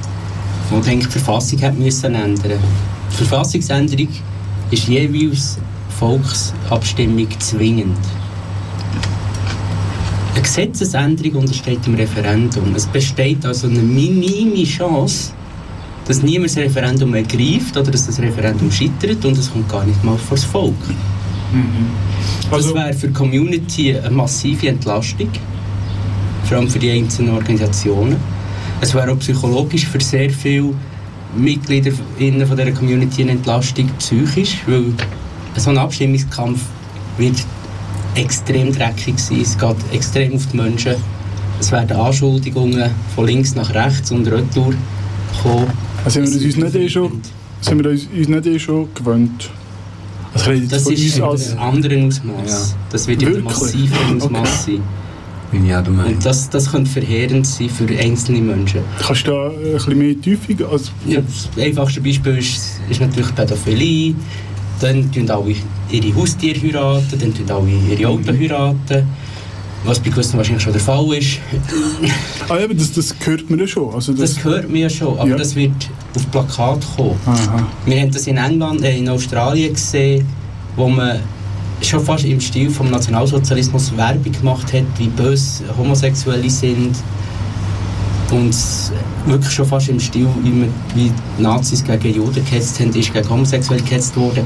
die denke, die Verfassung hat müssen ändern. Die Verfassungsänderung ist jeweils Volksabstimmung zwingend. Eine Gesetzesänderung untersteht dem Referendum. Es besteht also eine minime Chance, dass niemand das Referendum ergreift oder dass das Referendum scheitert und es kommt gar nicht mal vor das Volk. Also- das wäre für die Community eine massive Entlastung, vor allem für die einzelnen Organisationen. Es wäre auch psychologisch für sehr viele Mitglieder von dieser Community eine Entlastung psychisch, weil so ein Abstimmungskampf wird extrem dreckig sein. Es geht extrem auf die Menschen. Es werden Anschuldigungen von links nach rechts und retour kommen. Also sind wir uns nicht eh schon, sind wir uns nicht eh schon gewöhnt? Jetzt Das von ist als... einem anderen Ausmaß. Das wird in Wirklich? massiven Ausmaß sein. Und das, das könnte verheerend sein für einzelne Menschen. Kannst du da ein bisschen mehr Tiefe... Also, Ja, das einfachste Beispiel ist, ist natürlich Pädophilie. Dann tun alle ihre Haustiere heiraten, dann tun alle ihre Autos heiraten. Was bei gewissen wahrscheinlich schon der Fall ist. ah, eben, das, das hört man ja schon. Also das, Das hört man ja schon, aber Ja. das wird auf Plakat kommen. Aha. Wir haben das in England, äh, in Australien gesehen, wo man schon fast im Stil vom Nationalsozialismus Werbung gemacht hat, wie böse Homosexuelle sind. Und wirklich schon fast im Stil, wie, man, wie Nazis gegen Juden gehetzt haben, ist gegen Homosexuelle gehetzt worden.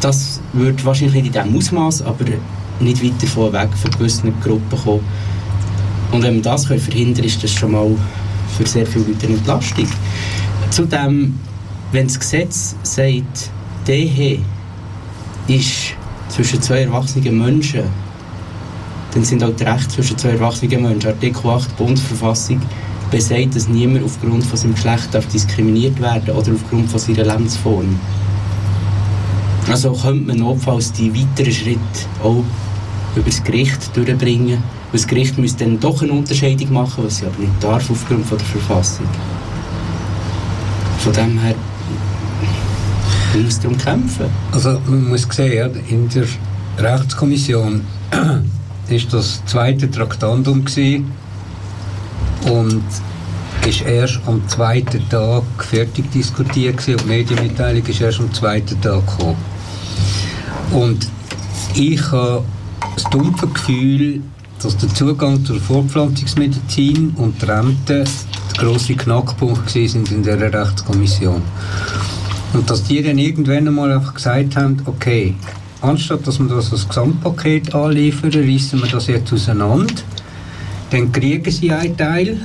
Das wird wahrscheinlich nicht in diesem Ausmaß, aber nicht weit davon weg für gewisse Gruppen kommen. Und wenn wir das können verhindern können, ist das schon mal für sehr viele Leute eine Entlastung. Zudem, wenn das Gesetz sagt, Ehe ist zwischen zwei erwachsenen Menschen, dann sind auch die Rechte zwischen zwei erwachsenen Menschen. Artikel 8 Bundesverfassung besagt, dass niemand aufgrund von seinem Geschlecht darf diskriminiert werden oder aufgrund von seiner Lebensform. Also könnte man notfalls die weiteren Schritte auch über das Gericht durchbringen. Und das Gericht müsste dann doch eine Unterscheidung machen, was sie aber nicht darf aufgrund von der Verfassung. Von dem her man muss darum kämpfen. Also man muss sehen, in der Rechtskommission ist das zweite Traktandum gewesen und ist erst am zweiten Tag fertig diskutiert gewesen und die Medienmitteilung ist erst am zweiten Tag gekommen. Und ich habe das dumpfe Gefühl, dass der Zugang zur Fortpflanzungsmedizin und die Rente der grosse Knackpunkt sind in der Rechtskommission. Und dass die dann irgendwann einmal einfach gesagt haben, okay, anstatt dass wir das als Gesamtpaket anliefern, reissen wir das jetzt auseinander, dann kriegen sie einen Teil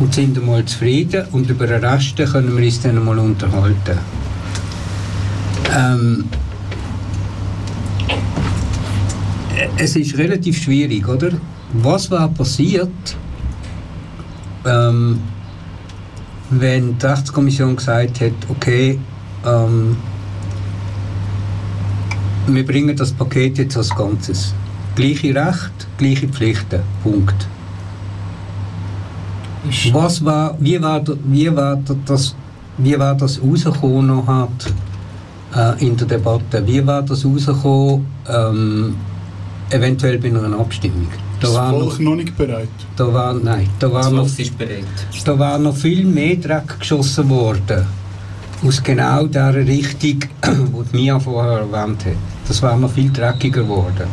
und sind einmal zufrieden und über den Rest können wir uns dann einmal unterhalten. Ähm, es ist relativ schwierig, oder? Was war passiert, ähm, wenn die Rechtskommission gesagt hat, okay, ähm, wir bringen das Paket jetzt als Ganzes. Gleiche Recht, gleiche Pflichten. Punkt. Was war, wie war, wie war da- das, wie war das rausgekommen noch hat, äh, in der Debatte? Wie war das rausgekommen, ähm, eventuell bei einer Abstimmung? Da ist das war Volk noch, noch nicht bereit? da war, nein, da war Das noch, Volk ist bereit. da war noch viel mehr Dreck geschossen worden. Aus genau der Richtung, die Mia vorher erwähnt hat. Das war noch viel dreckiger geworden.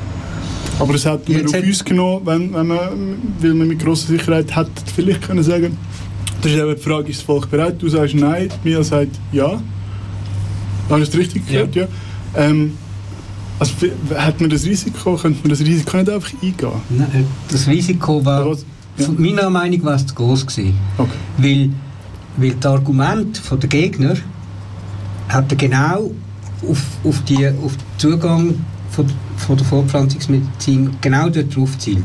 Aber hätten wir Jetzt auf hat- uns genommen, wenn, wenn man, weil man mit grosser Sicherheit hätte vielleicht können sagen das ist eben die Frage, ist das Volk bereit? Du sagst nein, Mia sagt ja. Habe ich das richtig gehört? Ja. Ähm, also, hat man das Risiko, könnte man das Risiko nicht einfach eingehen? Nein, das Risiko war, von meiner Meinung war es zu groß gewesen. Weil, weil das Argument der Gegner hat genau auf, auf, die, auf den Zugang von, von der Fortpflanzungsmedizin genau dort drauf gezielt.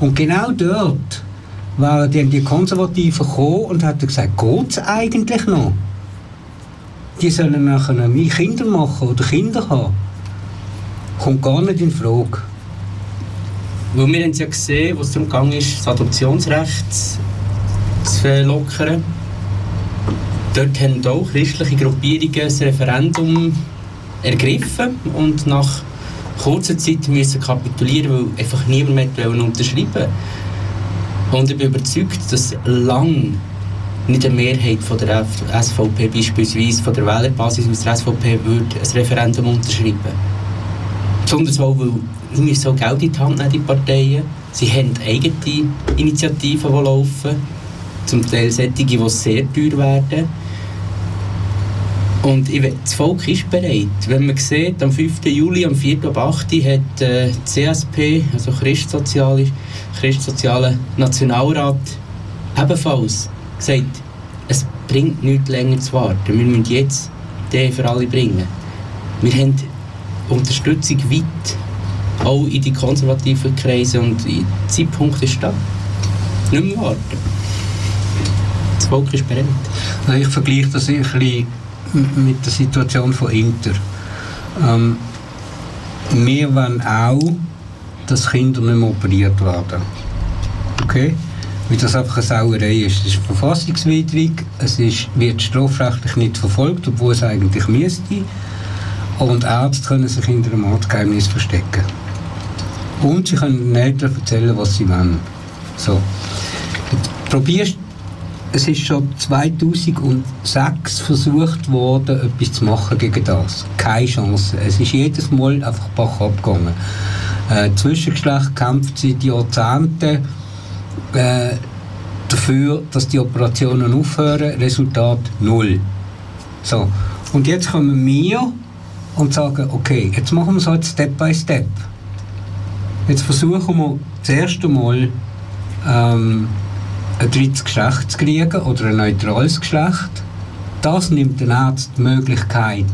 Und genau dort waren dann die Konservativen gekommen und haben gesagt, geht es eigentlich noch? Die sollen nachher mehr Kinder machen oder Kinder haben. Kommt gar nicht in Frage. Weil wir haben es ja gesehen, wo es darum ging, das Adoptionsrecht zu verlockern. Dort haben auch christliche Gruppierungen das Referendum ergriffen und nach kurzer Zeit müssen kapitulieren, weil einfach niemand mehr unterschreiben Und ich bin überzeugt, dass lang nicht eine Mehrheit von der SVP, beispielsweise von der Wählerbasis aus der SVP, würde ein Referendum unterschreiben. Besonders auch, weil sie müssen auch Geld in die Hand nehmen, die Parteien. Sie haben eigene Initiativen, die laufen. Zum Teil solche, die sehr teuer werden. Und ich, das Volk ist bereit. Wenn man sieht, am 5. Juli, am 4. ab 8. hat äh, CSP, also Christsoziale, Christsoziale Nationalrat, ebenfalls gesagt, es bringt nichts länger zu warten. Wir müssen jetzt den für alle bringen. Wir haben Unterstützung weit, auch in die konservativen Kreise und der Zeitpunkt ist da. Nicht mehr warten. Das Volk ist bereit. Ich vergleiche das ein bisschen mit der Situation von Inter. Ähm, wir wollen auch, dass Kinder nicht mehr operiert werden. Okay? Weil das einfach eine Sauerei ist. Es ist verfassungswidrig, es ist, wird strafrechtlich nicht verfolgt, obwohl es eigentlich müsste. Und Ärzte können sich hinter einem Arztgeheimnis verstecken. Und sie können den Eltern erzählen, was sie wollen. So. Probierst es ist schon 2006 versucht worden, etwas zu machen gegen das. Keine Chance. Es ist jedes Mal einfach Bach abgegangen. Äh, Zwischengeschlecht kämpft seit Jahrzehnten äh, dafür, dass die Operationen aufhören. Resultat null. So. Und jetzt kommen wir und sagen, okay, jetzt machen wir es halt Step by Step. Jetzt versuchen wir das erste Mal ähm, ein drittes Geschlecht zu kriegen oder ein neutrales Geschlecht. Das nimmt den Arzt die Möglichkeit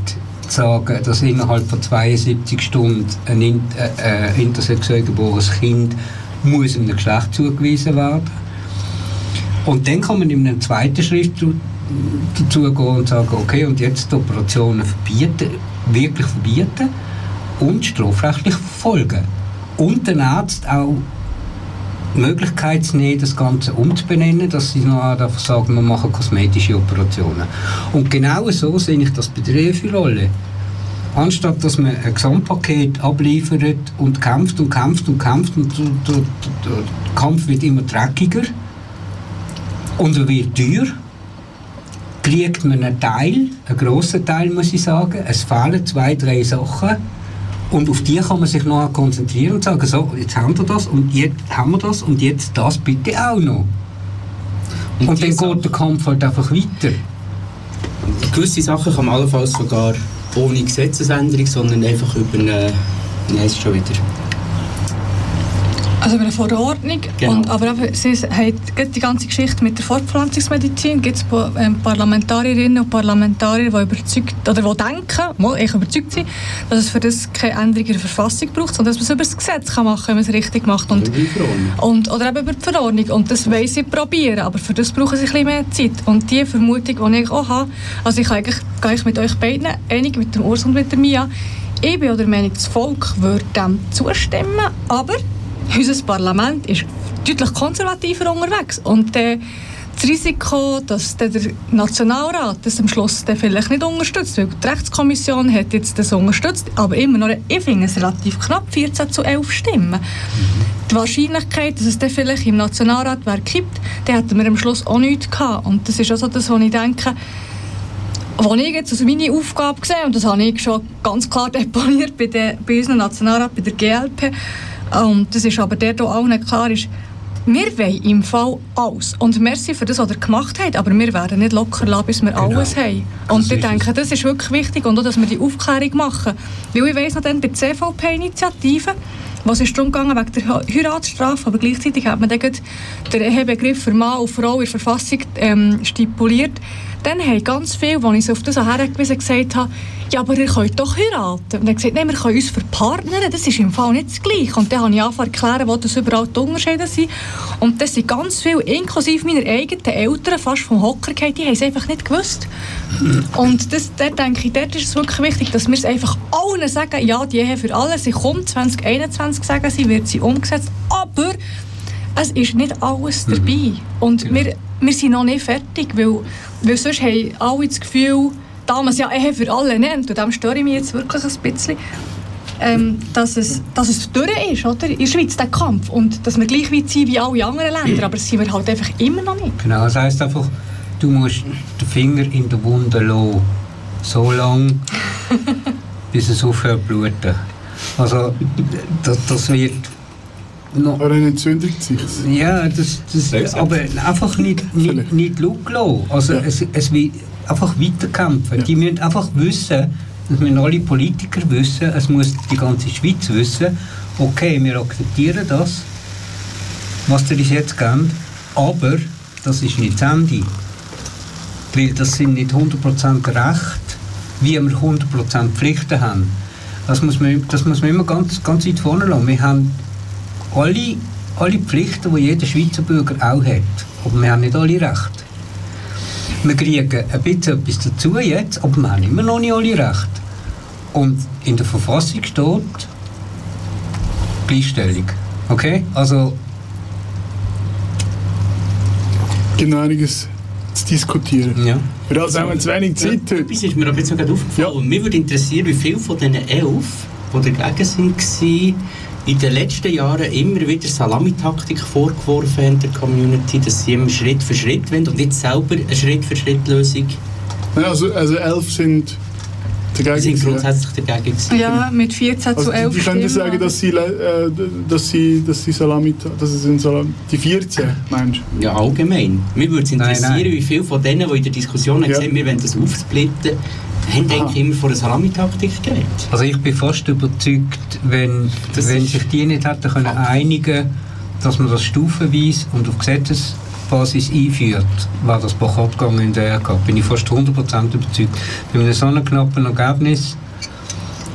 zu sagen, dass innerhalb von 72 Stunden ein äh, äh, intersexuell geborenes Kind muss einem Geschlecht zugewiesen werden. Und dann kann man in einem zweiten Schritt dazu gehen und sagen, okay, und jetzt die Operationen verbieten, wirklich verbieten und strafrechtlich verfolgen. Und den Arzt auch die Möglichkeit zu nehmen, das Ganze umzubenennen, dass sie noch sagen, wir machen kosmetische Operationen. Und genau so sehe ich das bei der EFI-Rolle. Anstatt dass man ein Gesamtpaket abliefert und kämpft und kämpft und kämpft und der, der, der Kampf wird immer dreckiger und er wird teuer, kriegt man einen Teil, einen grossen Teil muss ich sagen, es fehlen zwei, drei Sachen und auf die kann man sich noch konzentrieren und sagen, so, jetzt haben wir das und jetzt haben wir das und jetzt das bitte auch noch. Und, und dann geht der Kampf halt einfach weiter. Gewisse Sachen kann man allenfalls sogar ohne Gesetzesänderung, sondern einfach über eine, nein, ist schon wieder also über eine Verordnung. Genau. Und, aber sie haben die ganze Geschichte mit der Fortpflanzungsmedizin gibt es ähm, Parlamentarierinnen und Parlamentarier, die überzeugt oder die denken, mal, ich überzeugt sind, dass es für das keine Änderung in der Verfassung braucht, sondern dass man es über das Gesetz kann machen kann, wenn man es richtig macht. Und, und, oder eben über die Verordnung. Und das wollen sie probieren, aber für das brauchen sie ein bisschen mehr Zeit. Und die Vermutung, die ich auch habe, also ich eigentlich, gehe ich mit euch beiden einig, mit dem Urs und mit der Mia, ich bin der Meinung, das Volk würde dem zustimmen, aber unser Parlament ist deutlich konservativer unterwegs. Und äh, das Risiko, dass der Nationalrat das am Schluss dann vielleicht nicht unterstützt, weil die Rechtskommission hat jetzt das unterstützt, aber immer noch, ich finde es relativ knapp, 14 zu 11 Stimmen. Die Wahrscheinlichkeit, dass es dann vielleicht im Nationalrat wer kippt, dann hätten wir am Schluss auch nichts gehabt. Und das ist auch so das, was ich denke, was ich jetzt als meine Aufgabe gesehen und das habe ich schon ganz klar deponiert bei, der, bei unserem Nationalrat, bei der GLP, und das ist aber der, der allen klar ist, wir wollen im Fall alles. Und merci für das, was ihr gemacht habt, aber wir werden nicht locker lassen, bis wir genau. alles haben. Und ich denke, das ist wirklich wichtig und auch, dass wir die Aufklärung machen. Weil ich weiss noch dann bei der CVP-Initiative, was ist darum gegangen wegen der Heiratsstrafe, aber gleichzeitig hat man den Ehebegriff für Mann und Frau in der Verfassung ähm, stipuliert, dann haben ganz viele, als ich sie auf das hergewiesen gesagt habe, ja, aber ihr könnt doch heiraten. Und er gesagt, nein, wir können uns verpartnern, das ist im Fall nicht das Gleiche. Und dann habe ich angefangen zu erklären, wo das überall die Unterschiede sind. Und das sind ganz viele, inklusive meiner eigenen Eltern, fast vom Hocker gefallen, die haben es einfach nicht gewusst. Und das, dort denke ich, dort ist es wirklich wichtig, dass wir es einfach allen sagen, ja, die Ehe für alle, sie kommt 2021, sagen sie, wird sie umgesetzt, aber es ist nicht alles dabei. Und wir, wir sind noch nicht fertig, weil, weil sonst haben alle das Gefühl, damals ja Ehe für alle nennt, und dem störe ich mich jetzt wirklich ein bisschen, ähm, dass, es, dass es durch ist, oder? In der Schweiz, der Kampf. Und dass wir gleich weit sind wie alle anderen Länder, aber das sind wir halt einfach immer noch nicht. Genau, das heisst einfach, du musst den Finger in der Wunde lassen. So lange, bis es aufhört zu bluten. Also, das, das wird... Noch, Aber dann entzündet sich Ja, das, das, aber einfach nicht, nicht, nicht schauen lassen. Also, es, es will einfach weiterkämpfen. Die müssen einfach wissen, das müssen alle Politiker wissen, es muss die ganze Schweiz wissen, okay, wir akzeptieren das, was ihr uns jetzt gebt, aber das ist nicht das Ende. Weil das sind nicht 100% Recht, wie wir 100% Pflichten haben. Das muss man, das muss man immer ganz, ganz weit vorne lassen. Wir haben alle, alle Pflichten, die jeder Schweizer Bürger auch hat, aber wir haben nicht alle Rechte. Wir kriegen ein bisschen etwas dazu jetzt, aber wir haben immer noch nicht alle Rechte. Und in der Verfassung steht Gleichstellung. Okay? Also noch einiges zu diskutieren. Ja. Für das haben wir zu wenig Zeit heute. Etwas ist mir aber jetzt noch aufgefallen. Und Mir würde interessieren, wie viele von diesen elf, die dagegen sind, waren, in den letzten Jahren immer wieder Salamitaktik vorgeworfen haben der Community, dass sie immer Schritt für Schritt wollen und nicht selber eine Schritt-für-Schritt-Lösung. Ja, also, also elf sind dagegen. Die sind grundsätzlich dagegen gewesen. Ja, mit 14 Also zu 11 die, die können Stimmen. sagen, dass sie, äh, dass sie, dass sie Salami, dass in Salami, die 14, meinst du? Ja, allgemein. Mir würde es interessieren, Nein, nein. wie viele von denen, die in der Diskussion haben Ja. gesagt wir wollen das aufsplitten, haben eigentlich immer von einer Salamitaktik geredet. Also ich bin fast überzeugt, wenn, wenn sich die nicht hätten können einigen dass man das stufenweise und auf Gesetzesbasis einführt, war das Bochart gegangen in der RK. Bin ich fast 100% überzeugt. Bei einem so knappen Ergebnis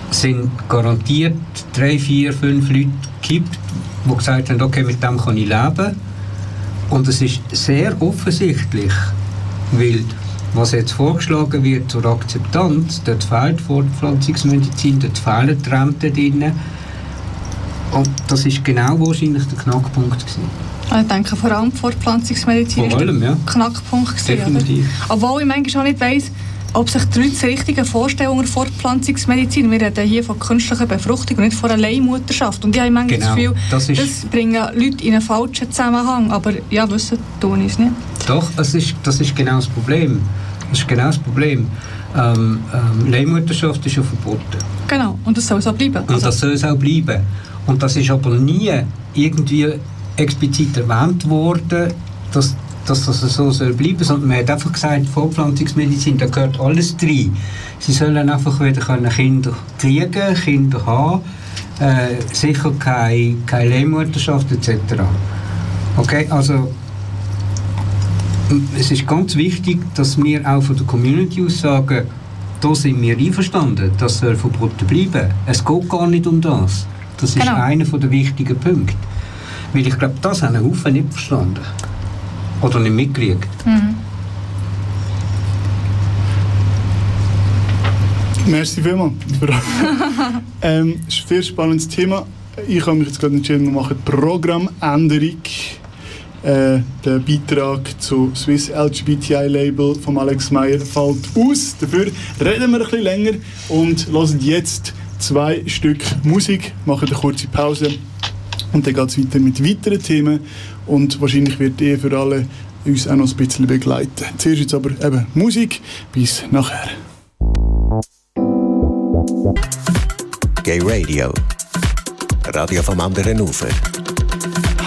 sind garantiert drei, vier, fünf Leute gekippt, die gesagt haben, okay, mit dem kann ich leben. Und es ist sehr offensichtlich, weil was jetzt vorgeschlagen wird zur Akzeptanz, dort fehlt Fortpflanzungsmedizin, dort fehlen die Renten drin. Und das ist genau wahrscheinlich der Knackpunkt gewesen. Also Ich denke vor allem die Fortpflanzungsmedizin Vor allem, ja. Knackpunkt gewesen, Definitiv. Oder? Obwohl ich manchmal auch nicht weiss, ob sich die Leute das Richtige vorstellen unter Fortpflanzungsmedizin. Wir reden hier von künstlicher Befruchtung und nicht von einer Leihmutterschaft. Und ich habe manchmal Genau, das Gefühl, das das, bringen Leute in einen falschen Zusammenhang. Aber ja, wissen tun es nicht. Doch, das ist, das ist genau das Problem. Das ist genau das Problem. Ähm, ähm, Leihmutterschaft ist ja verboten. Genau, und das soll so bleiben. Und das soll es auch bleiben. Und das ist aber nie irgendwie explizit erwähnt worden, dass, dass das so soll bleiben sondern man hat einfach gesagt, Fortpflanzungsmedizin, da gehört alles rein. Sie sollen einfach wieder können Kinder kriegen, Kinder haben, äh, sicher keine, keine Leihmutterschaft etc. Okay, also es ist ganz wichtig, dass wir auch von der Community aus sagen, da sind wir einverstanden, das soll verboten bleiben. Es geht gar nicht um das. Das ist Genau. einer der wichtigen Punkte. Weil ich glaube, das haben Haufen nicht verstanden. Oder nicht mitgekriegt. Mhm. Merci vielmals. ähm, ist ein sehr spannendes Thema. Ich habe mich jetzt gerade entschieden, wir machen Programmänderung. Äh, der Beitrag zu Swiss LGBTI Label von Alex Meyer fällt aus. Dafür reden wir ein bisschen länger und hören jetzt zwei Stück Musik, machen eine kurze Pause und dann geht es weiter mit weiteren Themen und wahrscheinlich wird eh für alle uns auch noch ein bisschen begleiten. Zuerst jetzt aber eben Musik, bis nachher. Gay Radio. Radio vom anderen Ufer.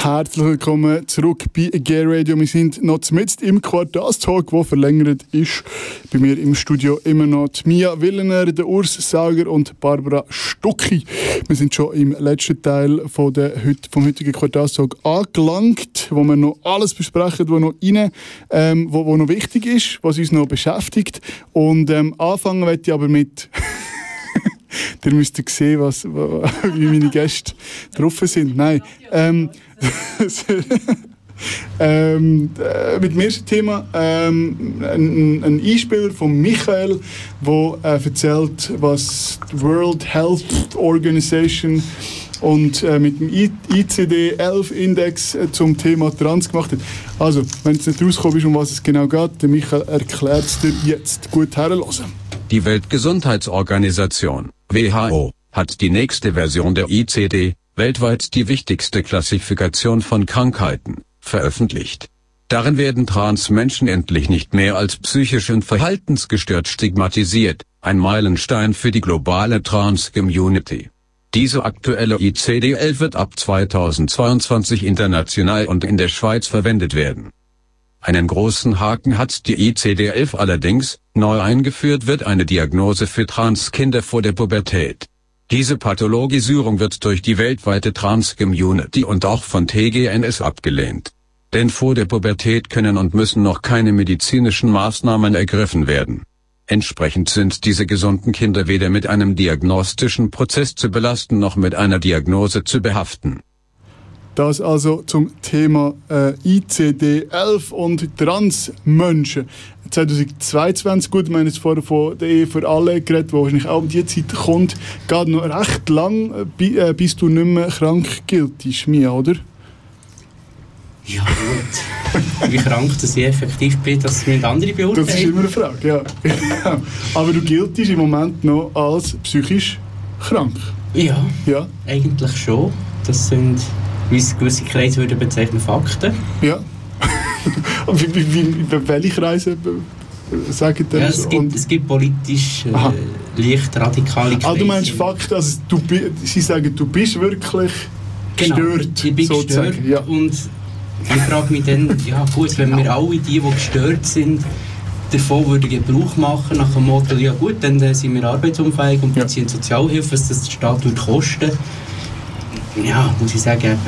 Herzlich willkommen zurück bei Gay Radio. Wir sind noch mitten im Quartalstag, der verlängert ist. Bei mir im Studio immer noch Mia Willener, der Urs Sauger und Barbara Stucki. Wir sind schon im letzten Teil von der, vom heutigen Quartalstag angelangt, wo wir noch alles besprechen, was noch rein, ähm, wo, wo noch wichtig ist, was uns noch beschäftigt. Und ähm, anfangen möchte ich aber mit Ihr müsst sehen, was, wie meine Gäste drauf sind. Nein. Ähm, ähm, äh, mit dem ersten Thema ähm, ein, ein Einspieler von Michael, der äh, erzählt, was die World Health Organization und äh, mit dem ICD-11-Index äh, zum Thema Trans gemacht hat. Also, wenn es nicht rauskommt, ist, um was es genau geht, der Michael erklärt es dir jetzt. Gut herhören. Die Weltgesundheitsorganisation WHO hat die nächste Version der ICD, weltweit die wichtigste Klassifikation von Krankheiten, veröffentlicht. Darin werden Transmenschen endlich nicht mehr als psychisch und verhaltensgestört stigmatisiert, ein Meilenstein für die globale Trans-Community. Diese aktuelle ICD-11 wird ab 2022 international und in der Schweiz verwendet werden. Einen großen Haken hat die ICD-11 allerdings, neu eingeführt wird eine Diagnose für Transkinder vor der Pubertät. Diese Pathologisierung wird durch die weltweite Trans-Community und auch von TGNS abgelehnt. Denn vor der Pubertät können und müssen noch keine medizinischen Maßnahmen ergriffen werden. Entsprechend sind diese gesunden Kinder weder mit einem diagnostischen Prozess zu belasten noch mit einer Diagnose zu behaften. Das also zum Thema äh, ICD-11 und Transmenschen. 2022, gut, wir haben jetzt vorher von der Ehe für alle geredet, die wahrscheinlich auch um die Zeit kommt, geht noch recht lang, äh, bis du nicht mehr krank giltest, Mia, oder? Ja gut, wie krank dass ich effektiv bin, das müssen andere beurteilen. Das ist immer eine Frage, ja. Aber du giltest im Moment noch als psychisch krank. Ja, ja. eigentlich schon. Das sind wie es gewisse Kreise würden bezeichnen, Fakten. Ja. wie, wie, wie, welche Kreise sagen das? Ja, es, gibt, es gibt politisch äh, leicht radikale Kreise. Ah, du meinst Fakten, also du, sie sagen, du bist wirklich genau, gestört, ich bin sozusagen. gestört ja. und ich frage mich dann, ja gut, wenn wir alle die, die gestört sind, davon würden Gebrauch machen, nach dem Motto, ja gut, dann äh, sind wir arbeitsunfähig und beziehen Sozialhilfe, was das der Staat würde kosten ja, muss ich sagen,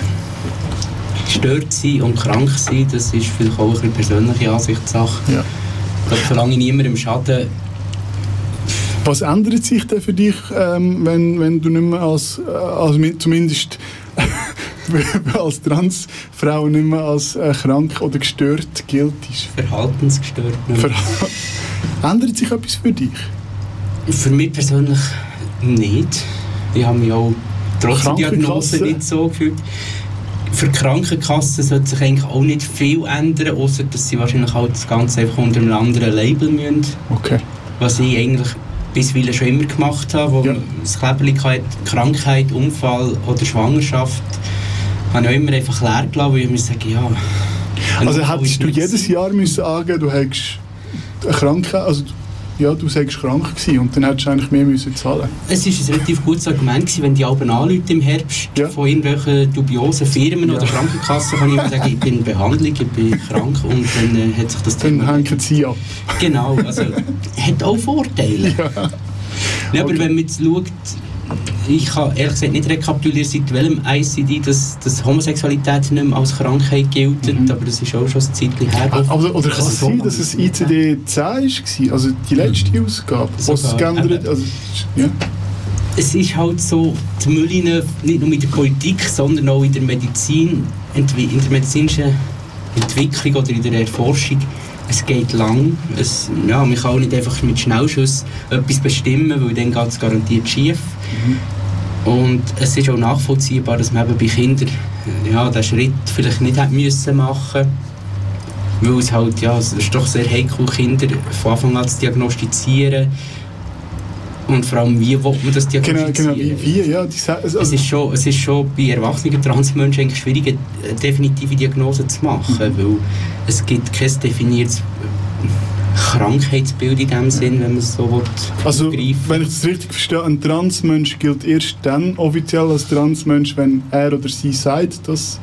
gestört sein und krank sein, das ist vielleicht auch eine persönliche Ansichtssache. Ja. Das verlange ich niemandem Schaden. Was ändert sich denn für dich, ähm, wenn, wenn du nicht mehr als, äh, als zumindest als Transfrau nicht mehr als äh, krank oder gestört giltest? Verhaltensgestört. Verha ändert sich etwas für dich? Für mich persönlich nicht. Ich habe mich auch trotz der Diagnose nicht so gefühlt. Für die Krankenkassen sollte sich eigentlich auch nicht viel ändern, außer dass sie wahrscheinlich halt das Ganze einfach unter einem anderen Label müssen. Okay. Was ich eigentlich bisweilen schon immer gemacht habe, wo ja. das Kleberlichkeit, Krankheit, Unfall oder Schwangerschaft habe ich auch immer einfach leer gelassen, weil ich mir sage, ja... Also hättest du jedes Jahr müssen angeben, du hättest eine Krankheit, also ja, du sagst krank gewesen und dann hättest du eigentlich mehr müssen zahlen Es war ein relativ gutes Argument, gewesen, wenn die Alben anrufen im Herbst ja. von irgendwelchen dubiosen Firmen ja. oder Krankenkassen, kann ich immer sagen, ich bin in Behandlung, ich bin krank und dann äh, hat sich das Thema... Dann hängen sie ab. Genau, also hat auch Vorteile. Ja. Ja, aber okay. wenn man jetzt schaut, ich kann ehrlich gesagt nicht rekapitulieren, seit welchem ICD dass, dass Homosexualität nicht mehr als Krankheit gilt, mhm. aber das ist auch schon ein Zeitchen her. Aber, oder kann es sein, dass es ICD 10 war, also die letzte mhm. Ausgabe, was es geändert also, ja. Es ist halt so, die Müllinen, nicht nur in der Politik, sondern auch in der Medizin, in der medizinischen Entwicklung oder in der Erforschung, es geht lang. Es, ja, man kann auch nicht einfach mit Schnellschuss etwas bestimmen, weil dann geht es garantiert schief. Mhm. Und es ist auch nachvollziehbar, dass man eben bei Kindern ja, den Schritt vielleicht nicht hätte müssen machen weil es halt, ja, es ist doch sehr heikel, Kinder von Anfang an zu diagnostizieren. Und vor allem, wie will man das diagnostizieren? Genau, genau wie, wie ja. Die, also es, ist schon, es ist schon bei erwachsenen Transmenschen eigentlich schwierig, eine definitive Diagnose zu machen, mhm. weil es gibt kein definiertes Krankheitsbild in dem Sinn, wenn man es so will Also, greifen. wenn ich das richtig verstehe, ein Transmensch gilt erst dann offiziell als Transmensch, wenn er oder sie sagt, dass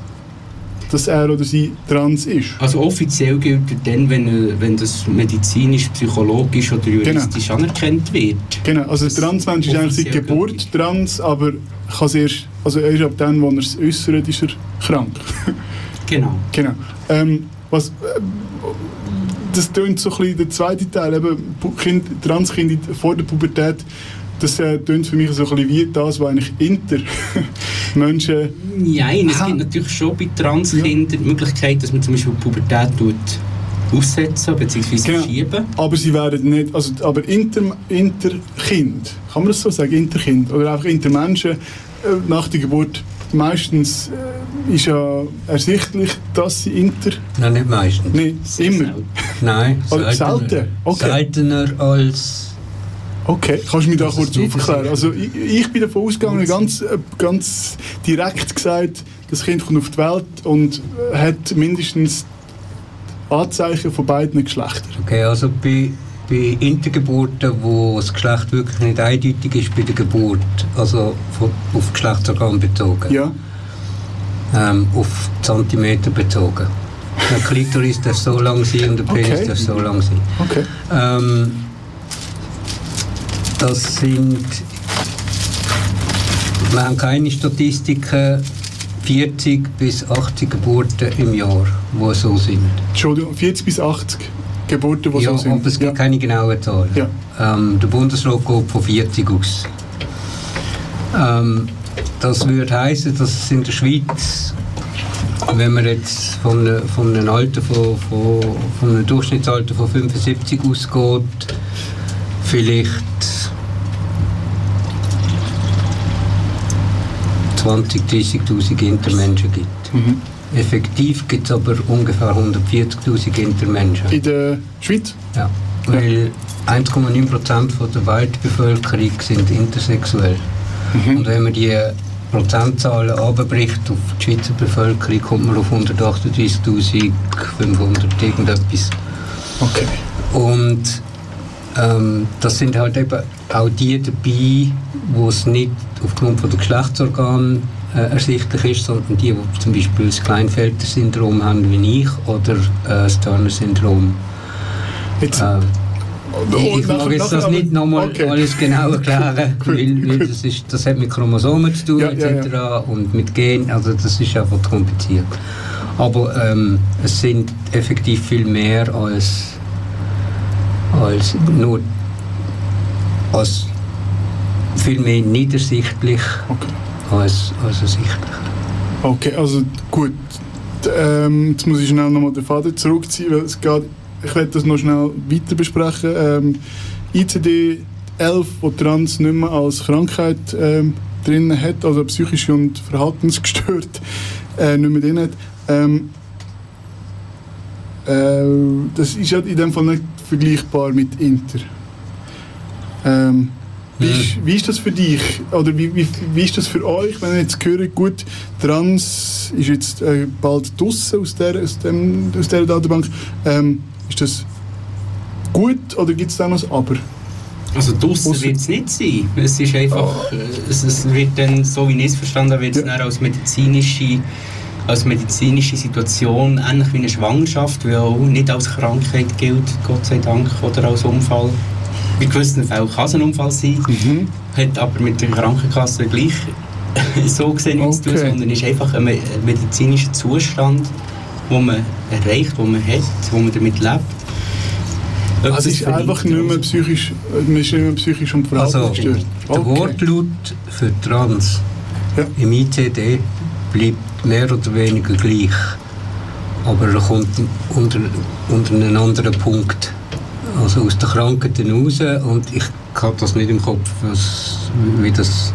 dass er oder sie trans ist. Also offiziell gilt er dann, wenn, wenn das medizinisch, psychologisch oder juristisch anerkannt wird. Genau, also der Transmensch ist eigentlich seit Geburt trans, aber kann erst, also erst ab dann, wo er es äußert, ist er krank. Genau. genau. Ähm, was, äh, das tönt so ein bisschen der zweite Teil, eben kind, Transkinder vor der Pubertät, das äh, tönt für mich so ein bisschen wie das, was eigentlich Inter-Menschen... Nein, es gibt natürlich schon bei Transkindern die Möglichkeit, dass man zum Beispiel die Pubertät tut aussetzen bzw. verschieben. Aber sie werden nicht, also aber Inter, Interkind, kann man das so sagen, Interkind oder einfach Intermenschen äh, nach der Geburt meistens äh, ist ja ersichtlich, dass sie Inter... Nein, nicht meistens. Nein, immer. Nein, Oder seltener. selten? Okay. Seltener als... Okay, kannst du mich da Das kurz aufklären? Also ich, ich bin davon ausgegangen, ganz, äh, ganz direkt gesagt, das Kind kommt auf die Welt und hat mindestens Anzeichen von beiden Geschlechtern. Okay, also bei, bei Intergeburten, wo das Geschlecht wirklich nicht eindeutig ist bei der Geburt, also von, auf Geschlechtsorgan bezogen, ja. ähm, auf Zentimeter bezogen. Der Klitoris darf so lang sein und der Penis Okay. darf so lang sein. Okay. Ähm, das sind. Wir haben keine Statistiken 40 bis 80 Geburten im Jahr, die so sind. Entschuldigung, 40 bis 80 Geburten, die ja, so sind. aber es gibt keine genauen Zahlen. Ja. Ähm, der Bundesrat geht von 40 aus. Ähm, das würde heißen, dass es in der Schweiz, wenn man jetzt von, einem- von einem Alter von, von, von einem Durchschnittsalter von 75 ausgeht, vielleicht 20, 30'000 Intermenschen gibt. Mhm. Effektiv gibt es aber ungefähr 140'000 Intermenschen. In der Schweiz? Ja, weil 1,9% von der Weltbevölkerung sind intersexuell. Mhm. Und wenn man die Prozentzahlen abbricht auf die Schweizer Bevölkerung, kommt man auf 138.500 irgendetwas. Okay. Und ähm, das sind halt eben auch die dabei, wo es nicht aufgrund von der Geschlechtsorgan äh, ersichtlich ist, sondern die, die zum Beispiel das Kleinfelder-Syndrom haben wie ich oder äh, das Turner-Syndrom. Jetzt, äh, ich, ich mag jetzt das nicht nochmal okay. alles genau erklären, weil, weil das, ist, das hat mit Chromosomen zu tun Ja, ja, etc. und mit Gen, also das ist einfach kompliziert. Aber ähm, es sind effektiv viel mehr als, als nur als viel mehr nicht ersichtlich als, als ersichtlich. Okay, also gut. Ähm, jetzt muss ich schnell nochmal den Faden zurückziehen, weil es geht, ich werde das noch schnell weiter besprechen. Ähm, ICD 11, wo Trans nicht mehr als Krankheit ähm, drin hat, also psychisch und verhaltensgestört äh, nicht mehr drin hat. Ähm, äh, das ist ja in dem Fall nicht vergleichbar mit Inter. Ähm, wie, ist, wie ist das für dich? Oder wie, wie, wie ist das für euch, wenn ihr jetzt hört, gut, Trans ist jetzt äh, bald draussen aus der, aus, dem, aus der Datenbank. Ähm, ist das gut oder gibt es da noch ein Aber? Also draussen wird es nicht sein. Es ist einfach, äh, es, es wird dann, so wie ich es verstanden habe, wird es dann als medizinische, als medizinische Situation, ähnlich wie eine Schwangerschaft, die auch nicht als Krankheit gilt, Gott sei Dank, oder als Unfall. In gewissen Fällen kann es ein Unfall sein, hat aber mit der Krankenkasse gleich so gesehen nichts zu tun, Okay. sondern ist einfach ein me- ein medizinischer Zustand, den man erreicht, den man hat, wo man damit lebt. Also Etwas es ist einfach nicht mehr psychisch, man ist nicht mehr psychisch und Also, verhaltensgestört. der Wortlaut für Trans im ICD bleibt mehr oder weniger gleich. Aber er kommt unter, unter einen anderen Punkt. Also aus der Krankheit raus und ich habe das nicht im Kopf, was, wie, das,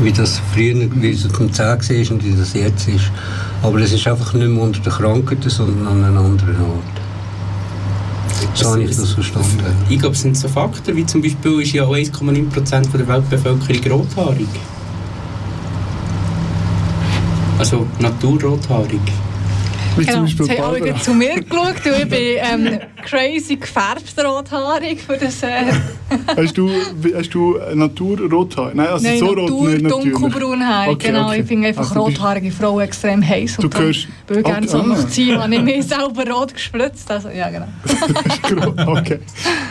wie das früher, wie es zum 10 war und wie das jetzt ist. Aber es ist einfach nicht mehr unter der Krankheit, sondern an einem anderen Ort. So habe ich das verstanden. Ich glaube, es sind so Faktoren, wie zum Beispiel ist ja auch 1,9% der Weltbevölkerung rothaarig. Also naturrothaarig. Wie Genau, zum Beispiel jetzt haben alle Barbara. zu mir geschaut und ich bin ähm, crazy gefärbt rothaarig für das... Äh, Hast du, hast du Naturrothaar? Nein, also Nein, so rot Natur, nicht natürlich. dunkelbraun Haar. Okay, genau, okay. ich finde einfach Also rothaarige Frauen extrem heiß. Du gehörst- würde ich gerne Okay, so ah. noch ziehen, habe ich mir selber rot gespritzt. Also, ja, genau. okay.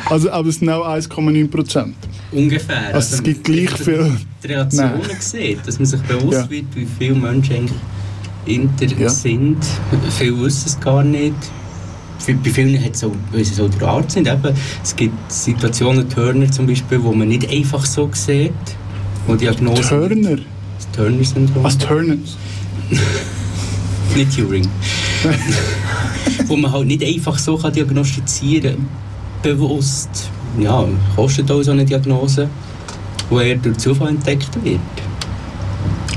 Also, aber es sind auch 1,9 Prozent. Ungefähr. Also es gibt gleich viel- Die Relationen Nein. sieht, dass man sich bewusst Ja. wird, wie viele Menschen eigentlich inter sind. Viele wissen es gar nicht. Bei vielen hat es auch, weil sie so der Art sind. Eben, es gibt Situationen, Turner zum Beispiel, wo man nicht einfach so sieht. Wo Diagnosen Turner? Das Turner-Syndrom. Was Turner? nicht Turing. wo man halt nicht einfach so kann diagnostizieren kann. Bewusst. Ja, kostet auch so eine Diagnose, wo er durch Zufall entdeckt wird.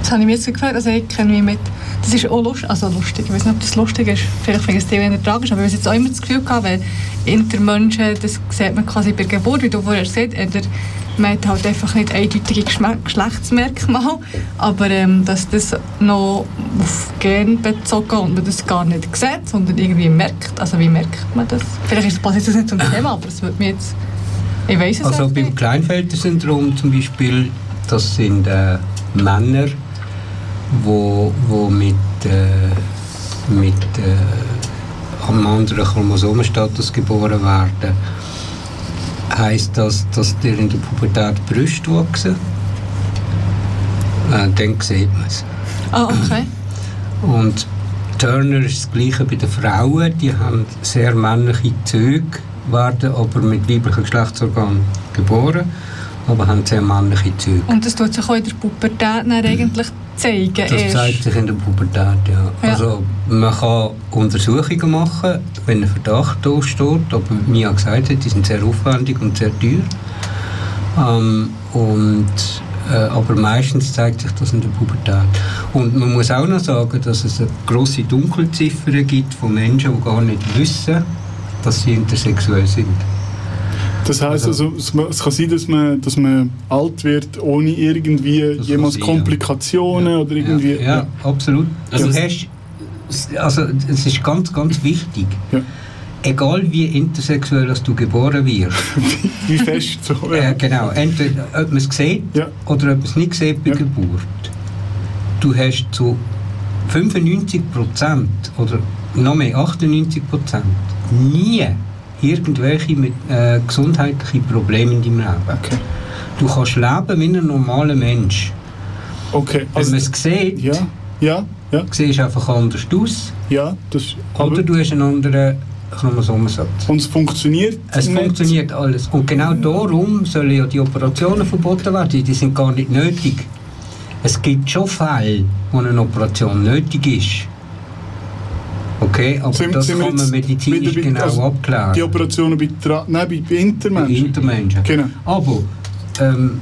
Das habe ich mir jetzt gefragt. Also ich kenne mich mit... Das ist auch lustig. Also lustig. Ich weiß nicht, ob das lustig ist. Vielleicht finde ich es eher tragisch. Aber ich habe jetzt auch immer das Gefühl gehabt, weil Intermenschen, das sieht man quasi bei der Geburt, wie du vorher gesagt hast, man hat halt einfach nicht eindeutige Geschlechtsmerkmale, aber ähm, dass das noch auf Gen bezogen und man das gar nicht sieht, sondern irgendwie merkt. Also wie merkt man das? Vielleicht ist, passt jetzt nicht zum Thema, aber es wird mir jetzt... Ich weiß es Also beim Kleinfelder-Syndrom zum Beispiel, das sind äh, Männer, wo, wo mit, äh, mit äh, einem anderen Chromosomenstatus geboren werden, heißt das, dass dir in der Pubertät die Brüste wachsen. Äh, dann sieht man es. Ah, okay. Und Turner ist das Gleiche bei den Frauen. Die haben sehr männliche Züge, werden aber mit weiblichen Geschlechtsorganen geboren, aber haben sehr männliche Züge. Und das tut sich auch in der Pubertät dann eigentlich zeigen. Das erst. zeigt sich in der Pubertät, ja. Ja. Also man kann Untersuchungen machen, wenn ein Verdacht da steht, aber wie Mia gesagt hat, die sind sehr aufwendig und sehr teuer. Ähm, und, äh, aber meistens zeigt sich das in der Pubertät. Und man muss auch noch sagen, dass es eine grosse Dunkelziffer gibt von Menschen, die gar nicht wissen, dass sie intersexuell sind. Das heisst also, es kann sein, dass man, dass man alt wird, ohne irgendwie jemals sein, ja. Komplikationen oder irgendwie. Ja, ja absolut. Also du es- hast, also es ist ganz, ganz wichtig. Egal wie intersexuell dass du geboren wirst. wie fest so. Äh, genau. Entweder ob man es sieht oder ob man es nicht sieht bei Geburt. Du hast zu 95 Prozent oder noch mehr 98 Prozent nie irgendwelche mit, äh, gesundheitliche Probleme in deinem Leben. Du kannst leben wie ein normaler Mensch. Okay, Wenn man es sieht, ja, ja, ja. siehst du einfach anders aus. Ja, das, Oder du hast einen anderen Chromosomensatz. Und es funktioniert Es nicht. funktioniert alles. Und genau darum sollen ja die Operationen verboten werden. Die sind gar nicht nötig. Es gibt schon Fälle, wo eine Operation nötig ist. Okay, aber Sind- das sind kann man medizinisch bei- genau also abklären. Die Operationen bei, Tra nein, bei, Intermenschen. Bei Intermenschen. Genau. Aber ähm,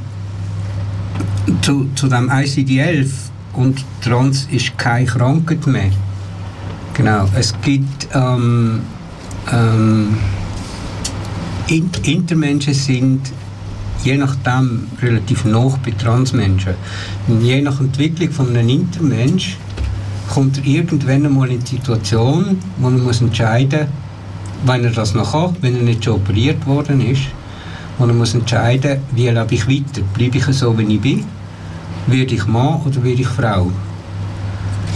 zu, zu dem ICD-11 und Trans ist keine Krankheit mehr. Genau, es gibt ähm, ähm, In Intermenschen sind je nachdem relativ nah bei Transmenschen. Und je nach Entwicklung von einem Intermensch kommt irgendwann einmal in die Situation, wo er muss entscheiden wenn er das noch kann, wenn er nicht schon operiert worden ist, wo er muss entscheiden wie lebe ich weiter. Bleibe ich so, wie ich bin? Werde ich Mann oder werde ich Frau?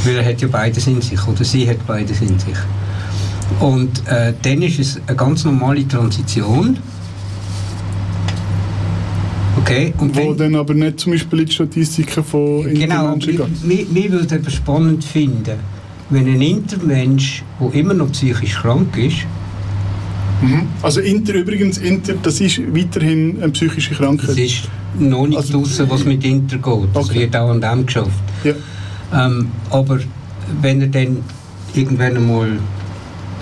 Weil er hat ja beides in sich, oder sie hat beides in sich. Und äh, dann ist es eine ganz normale Transition. Okay, und Wo dann aber nicht zum Beispiel in die Statistiken von Genau, Intermenschen geht. mir, mir würde es spannend finden, wenn ein Intermensch, der immer noch psychisch krank ist, Mhm. Also Inter übrigens, Inter, das ist weiterhin eine psychische Krankheit. Das ist noch nicht Also, draussen, was mit Inter geht. Das wird auch an dem geschafft. Ja. Ähm, aber wenn er dann irgendwann einmal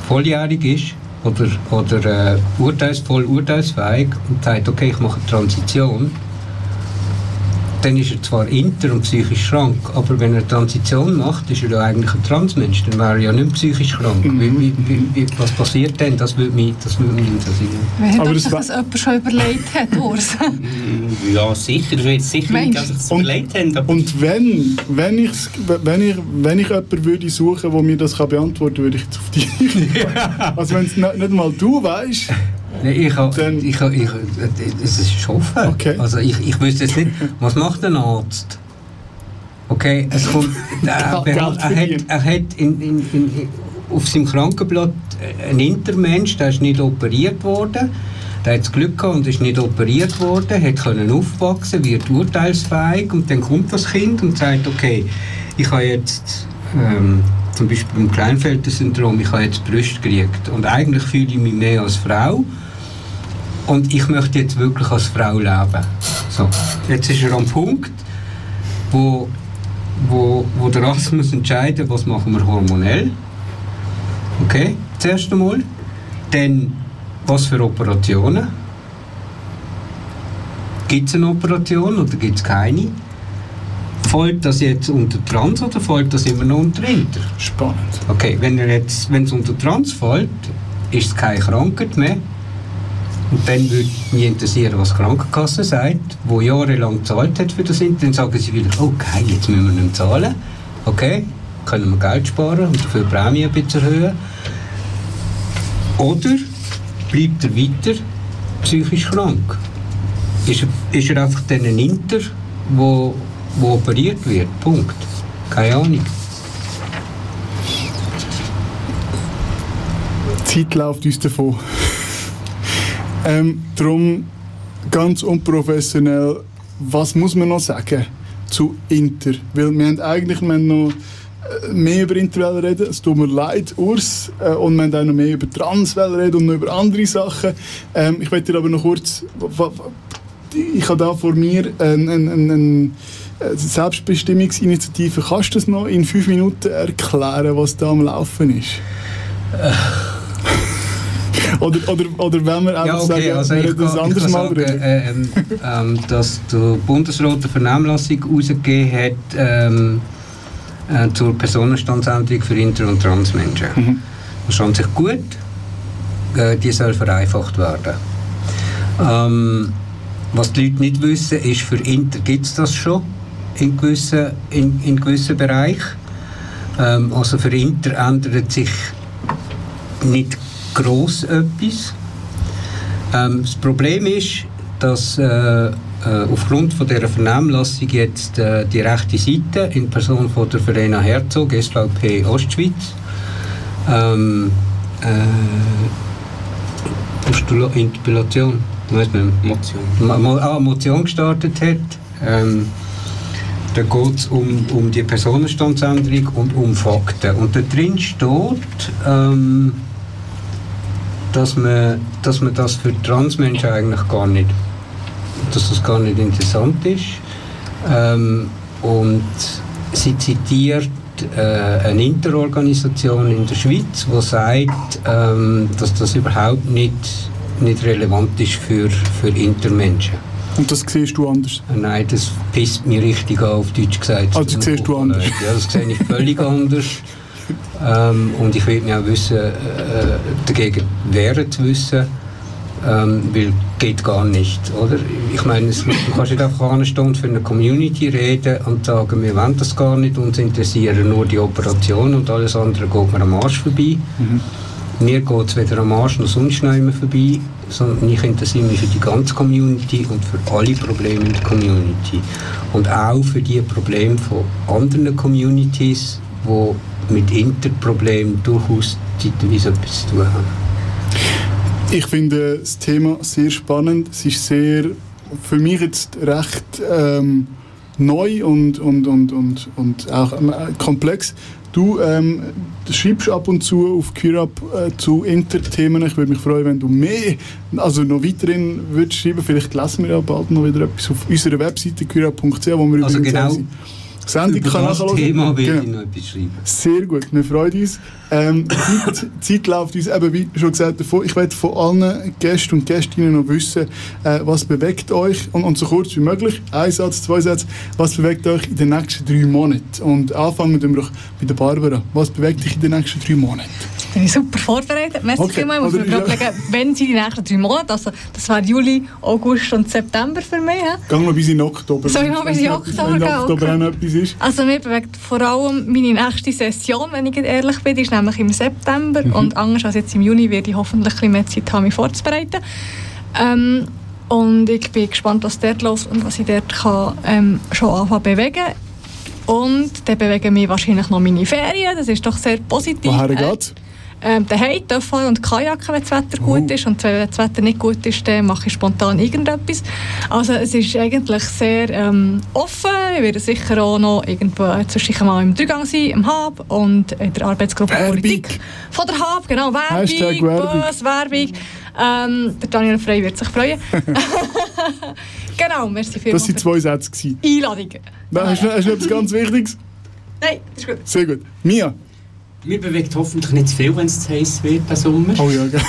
volljährig ist oder, oder äh, urteils, voll urteilsfähig und sagt, okay, ich mache eine Transition, dann ist er zwar inter und psychisch krank, aber wenn er eine Transition macht, ist er ja eigentlich ein Transmensch, dann wäre er ja nicht psychisch krank. Mhm. Wie, wie, wie, wie, was passiert denn? Das würde mich, das würde mich interessieren. Wer Aber das sich das jemand schon überlegt hat, Urs? Ja, sicher. Ich jetzt sicher nicht, dass ich es überlegt habe. Und wenn, wenn, ich's, wenn, ich, wenn ich jemanden würde suchen der mir das kann beantworten kann, würde ich jetzt auf dich. also wenn es nicht, nicht mal du weißt. Nee, ich habe, ich, habe- ich, es ist offen. Also ich, ich wüsste jetzt nicht, was macht ein Arzt? Okay, es kommt, er, er, hat, er hat in, in, in, auf seinem Krankenblatt einen Intermensch, der ist nicht operiert worden. Der hat das Glück gehabt und ist nicht operiert worden, hat können aufwachsen, wird urteilsfähig und dann kommt das Kind und sagt, okay, ich habe jetzt ähm, zum Beispiel beim Kleinfelder-Syndrom, ich habe jetzt Brust gekriegt und eigentlich fühle ich mich mehr als Frau und ich möchte jetzt wirklich als Frau leben. So, jetzt ist er am Punkt, wo, wo, wo der Arzt muss entscheiden, was machen wir hormonell. Okay, das erste Mal. Dann, was für Operationen. Gibt es eine Operation oder gibt es keine? Fällt das jetzt unter Trans oder fällt das immer noch unter Inter? Spannend. Okay, wenn es unter Trans fällt, ist es keine Krankheit mehr. Und dann würde mich interessieren, was die Krankenkasse sagt, wo jahrelang gezahlt hat für das Inter. Dann sagen sie vielleicht, okay, jetzt müssen wir nicht zahlen. Okay, können wir Geld sparen und dafür die Prämie ein bisschen erhöhen. Oder bleibt er weiter psychisch krank? Ist er, ist er einfach dann ein Inter, wo, wo operiert wird? Punkt. Keine Ahnung. Die Zeit läuft uns davon. Ähm, darum ganz unprofessionell, was muss man noch sagen zu Inter? Weil wir haben eigentlich wir haben noch äh, mehr über Interwelle reden. Es tut mir leid, Urs. Äh, und wir haben auch noch mehr über Transwelle reden und noch über andere Sachen. Ähm, ich möchte dir aber noch kurz... Ich habe da vor mir eine ein, ein, ein Selbstbestimmungsinitiative. Kannst du das noch in fünf Minuten erklären, was da am Laufen ist? Oder, oder, oder wenn wir einfach Ja, okay, sagen, also wir das anders mal sagen, äh, ähm, ähm, dass der Bundesrat eine Vernehmlassung herausgegeben hat ähm, äh, zur Personenstandsänderung für Inter- und Transmenschen. Mhm. Das ist an sich gut. Äh, die soll vereinfacht werden. Ähm, was die Leute nicht wissen, ist, für Inter gibt es das schon in gewissen, in, in gewissen Bereichen. Ähm, also für Inter ändert sich nicht gross etwas. Ähm, das Problem ist, dass äh, äh, aufgrund von dieser Vernehmlassung jetzt äh, die rechte Seite in Person von der Verena Herzog, SVP Ostschweiz, ähm, äh, Postula- Interpellation, weiss nicht. Motion. Mo, ah, Motion gestartet hat. Ähm, da geht es um, um die Personenstandsänderung und um Fakten. Und da drin steht, ähm, dass, man, dass man das für Transmenschen eigentlich gar nicht, dass das gar nicht interessant ist. Ähm, und sie zitiert äh, eine Interorganisation in der Schweiz, die sagt, ähm, dass das überhaupt nicht, nicht relevant ist für, für Intermenschen. Und das siehst du anders? Nein, das pisst mich richtig an, auf Deutsch gesagt. Also das siehst du anders? Ja, das sehe ich völlig anders. Ähm, und ich will mich auch wissen, äh, dagegen wehren zu wissen, ähm, weil geht gar nicht, oder? Ich meine, es, du kannst nicht einfach anstehen und für eine Community reden und sagen, wir wollen das gar nicht, uns interessieren nur die Operation und alles andere geht mir am Arsch vorbei. Mir geht es weder am Arsch noch sonst noch immer vorbei, sondern ich interessiere mich für die ganze Community und für alle Probleme in der Community. Und auch für die Probleme von anderen Communities, die mit Interproblemen durchaus zeitweise etwas zu tun haben. Ich finde das Thema sehr spannend. Es ist sehr, für mich jetzt recht ähm, neu und, und, und, und, und auch ähm, komplex. Du ähm, schreibst ab und zu auf QRAP äh, zu Interthemen. Ich würde mich freuen, wenn du mehr, also noch weiterhin würdest schreiben. Vielleicht lesen wir ja bald noch wieder etwas auf unserer Webseite qrap.ch, wo wir Also übrigens genau. Sendung Über kann das Thema will Genau. ich noch etwas schreiben. Sehr gut, wir freuen uns. Ähm, die Zeit, Zeit läuft uns eben, wie schon gesagt, davon. Ich werde von allen Gästen und Gästinnen noch wissen, äh, was bewegt euch, und, und so kurz wie möglich, ein Satz, zwei Sätze, was bewegt euch in den nächsten drei Monaten? Und anfangen wir doch bei der Barbara. Was bewegt dich in den nächsten drei Monaten? Bin ich super vorbereitet. Merci Okay, vielmals. Ich muss mir ist gerade ja- legen, wenn sie die nächsten drei Monate, also das wäre Juli, August und September für mich. Gehen wir bis in Oktober. Soll ich noch bis in Oktober gehen? Oktober Okay. etwas ist. Also mir bewegt vor allem meine nächste Session, wenn ich ehrlich bin, ist nämlich im September Mhm. und anders als jetzt im Juni werde ich hoffentlich ein bisschen mehr Zeit haben, mich vorzubereiten. Ähm, und ich bin gespannt, was dort läuft und was ich dort kann, ähm, schon anfangen bewegen. Und dann bewegen mich wahrscheinlich noch meine Ferien, das ist doch sehr positiv. Woher Äh, geht's? Ähm, daheim, Töffel und Kajaken, wenn das Wetter gut ist. Und wenn das Wetter nicht gut ist, dann mache ich spontan irgendetwas. Also es ist eigentlich sehr ähm, offen. Ich werde sicher auch noch irgendwo zwischendurch mal im Dreigang sein, im Hub und in der Arbeitsgruppe Politik von der Hub. Genau, Werbung, Hashtag Werbung. Bös, Werbung. Ähm, der Daniel Frey wird sich freuen. genau, merci Das vielmals waren für zwei Sätze. Einladung. Nein, hast, du, du etwas ganz Wichtiges? Nein, das ist gut. Sehr gut. Mia? Mir bewegt hoffentlich nicht zu viel, wenn es zu heiß wird im Sommer. Oh ja, gell.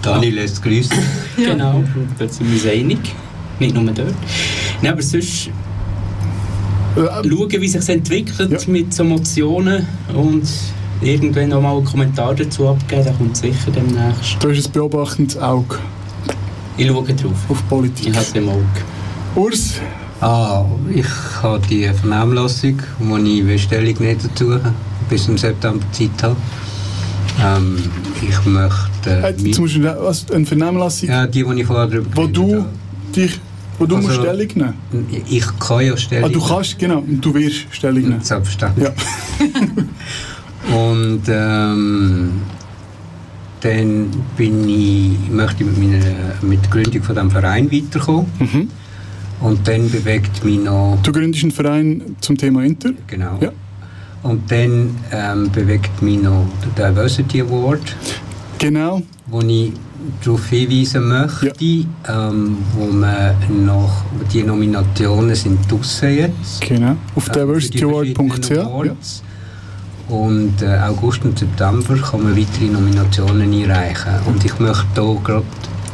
Dani lässt grüßen. Genau, und da sind wir uns einig. Nicht nur dort. Nein, aber sonst schauen, wie sich entwickelt mit so Emotionen und irgendwann noch mal einen Kommentar dazu abgeben, der kommt sicher demnächst. Du hast ein beobachtendes Auge. Ich schaue drauf. Auf Politik. Ich habe es im Auge. Urs? Ah, ich habe die Vernehmlassung, wo ich will Stellung nicht dazu habe, bis im September Zeit habe. Ähm, ich möchte... Äh, jetzt musst du was, eine Vernehmlassung, Ja, die, die ich vorher drüber wo du dich, wo du Also- musst Stellung nehmen Ich kann ja Stellung Ah, du kannst, genau, und du wirst Stellung nehmen. Selbstverständlich. Ja. Und ähm, dann bin ich, möchte ich mit, meiner, mit der Gründung von diesem Verein weiterkommen. Mhm. Und dann bewegt mich noch... Du gründest einen Verein zum Thema Inter. Genau. Ja. Und dann ähm, bewegt mich noch der Diversity Award. Genau. Wo ich darauf hinweisen möchte, ähm, wo man noch, die Nominationen sind draussen jetzt. Genau. Auf Äh, diversityaward.ch. Ja. Und äh, August und September kann man weitere Nominationen einreichen. Und ich möchte hier gerade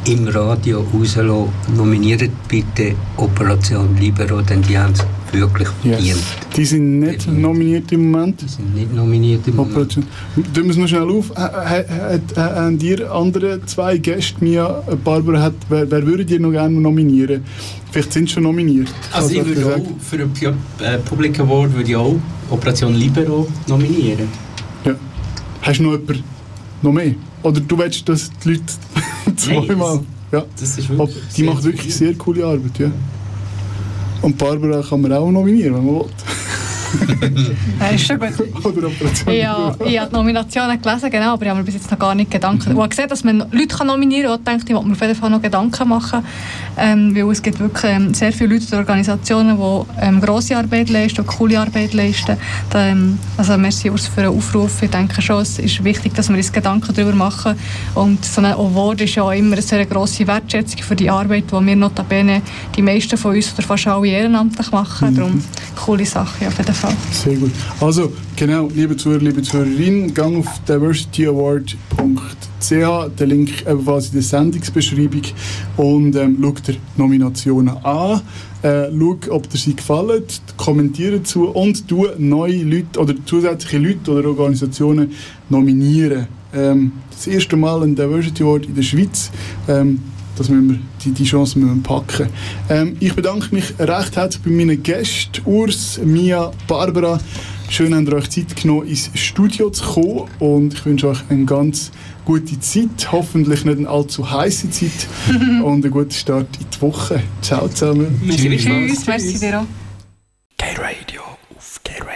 im Radio rauslassen, nominiert bitte Operation Libero, denn die haben es wirklich verdient. Yes. Die sind nicht nominiert im Moment. Die sind nicht nominiert im Moment. Tun wir es noch schnell auf. Äh, Haben dir andere zwei Gäste, Mia, Barbara, hat, wer, wer würde dir noch gerne nominieren? Vielleicht sind sie schon nominiert. Also ich würde auch für den äh, Public Award würde ich auch Operation Libero nominieren. Ja. Hast du noch jemanden? Noch mehr? Oder du willst, dass die Leute zweimal... ja. Das ist Ob- Die macht wirklich sehr coole Arbeit, ja. Und Barbara kann man auch nominieren, wenn man will. Ja, ist schon gut. Oder Operation ich habe die Nominationen gelesen, genau, aber ich habe mir bis jetzt noch gar nicht Gedanken. Und ich habe gesehen, dass man Leute kann nominieren kann. Und ich dachte, ich wollte mir auf jeden Fall noch Gedanken machen. Ähm, weil es gibt wirklich ähm, sehr viele Leute und Organisationen, die ähm, grosse Arbeit leisten und coole Arbeit leisten. Da, ähm, also merci Urs für den Aufruf. Ich denke schon, es ist wichtig, dass wir uns Gedanken darüber machen. Und so ein Award ist ja auch immer eine sehr grosse Wertschätzung für die Arbeit, die wir notabene die meisten von uns oder fast alle ehrenamtlich machen. Mhm. Darum coole Sache auf jeden Fall. Sehr gut. Also, genau, liebe Zuhörer, liebe Zuhörerinnen, gang auf diversityaward.ch, der Link ebenfalls in der Sendungsbeschreibung und ähm, schau dir Nominationen an. Äh, schau, ob dir sie gefallen, kommentiere dazu und du neue Leute oder zusätzliche Leute oder Organisationen nominieren. Ähm, das erste Mal ein Diversity Award in der Schweiz. Ähm, dass wir die, die Chance müssen packen ähm, Ich bedanke mich recht herzlich bei meinen Gästen, Urs, Mia, Barbara. Schön, dass ihr euch Zeit genommen, ins Studio zu kommen. Und ich wünsche euch eine ganz gute Zeit. Hoffentlich nicht eine allzu heiße Zeit. und einen guten Start in die Woche. Ciao zusammen. Tschüss. Tschüss. Tschüss. Tschüss. Merci, Vero. Gay Radio auf Gay Radio.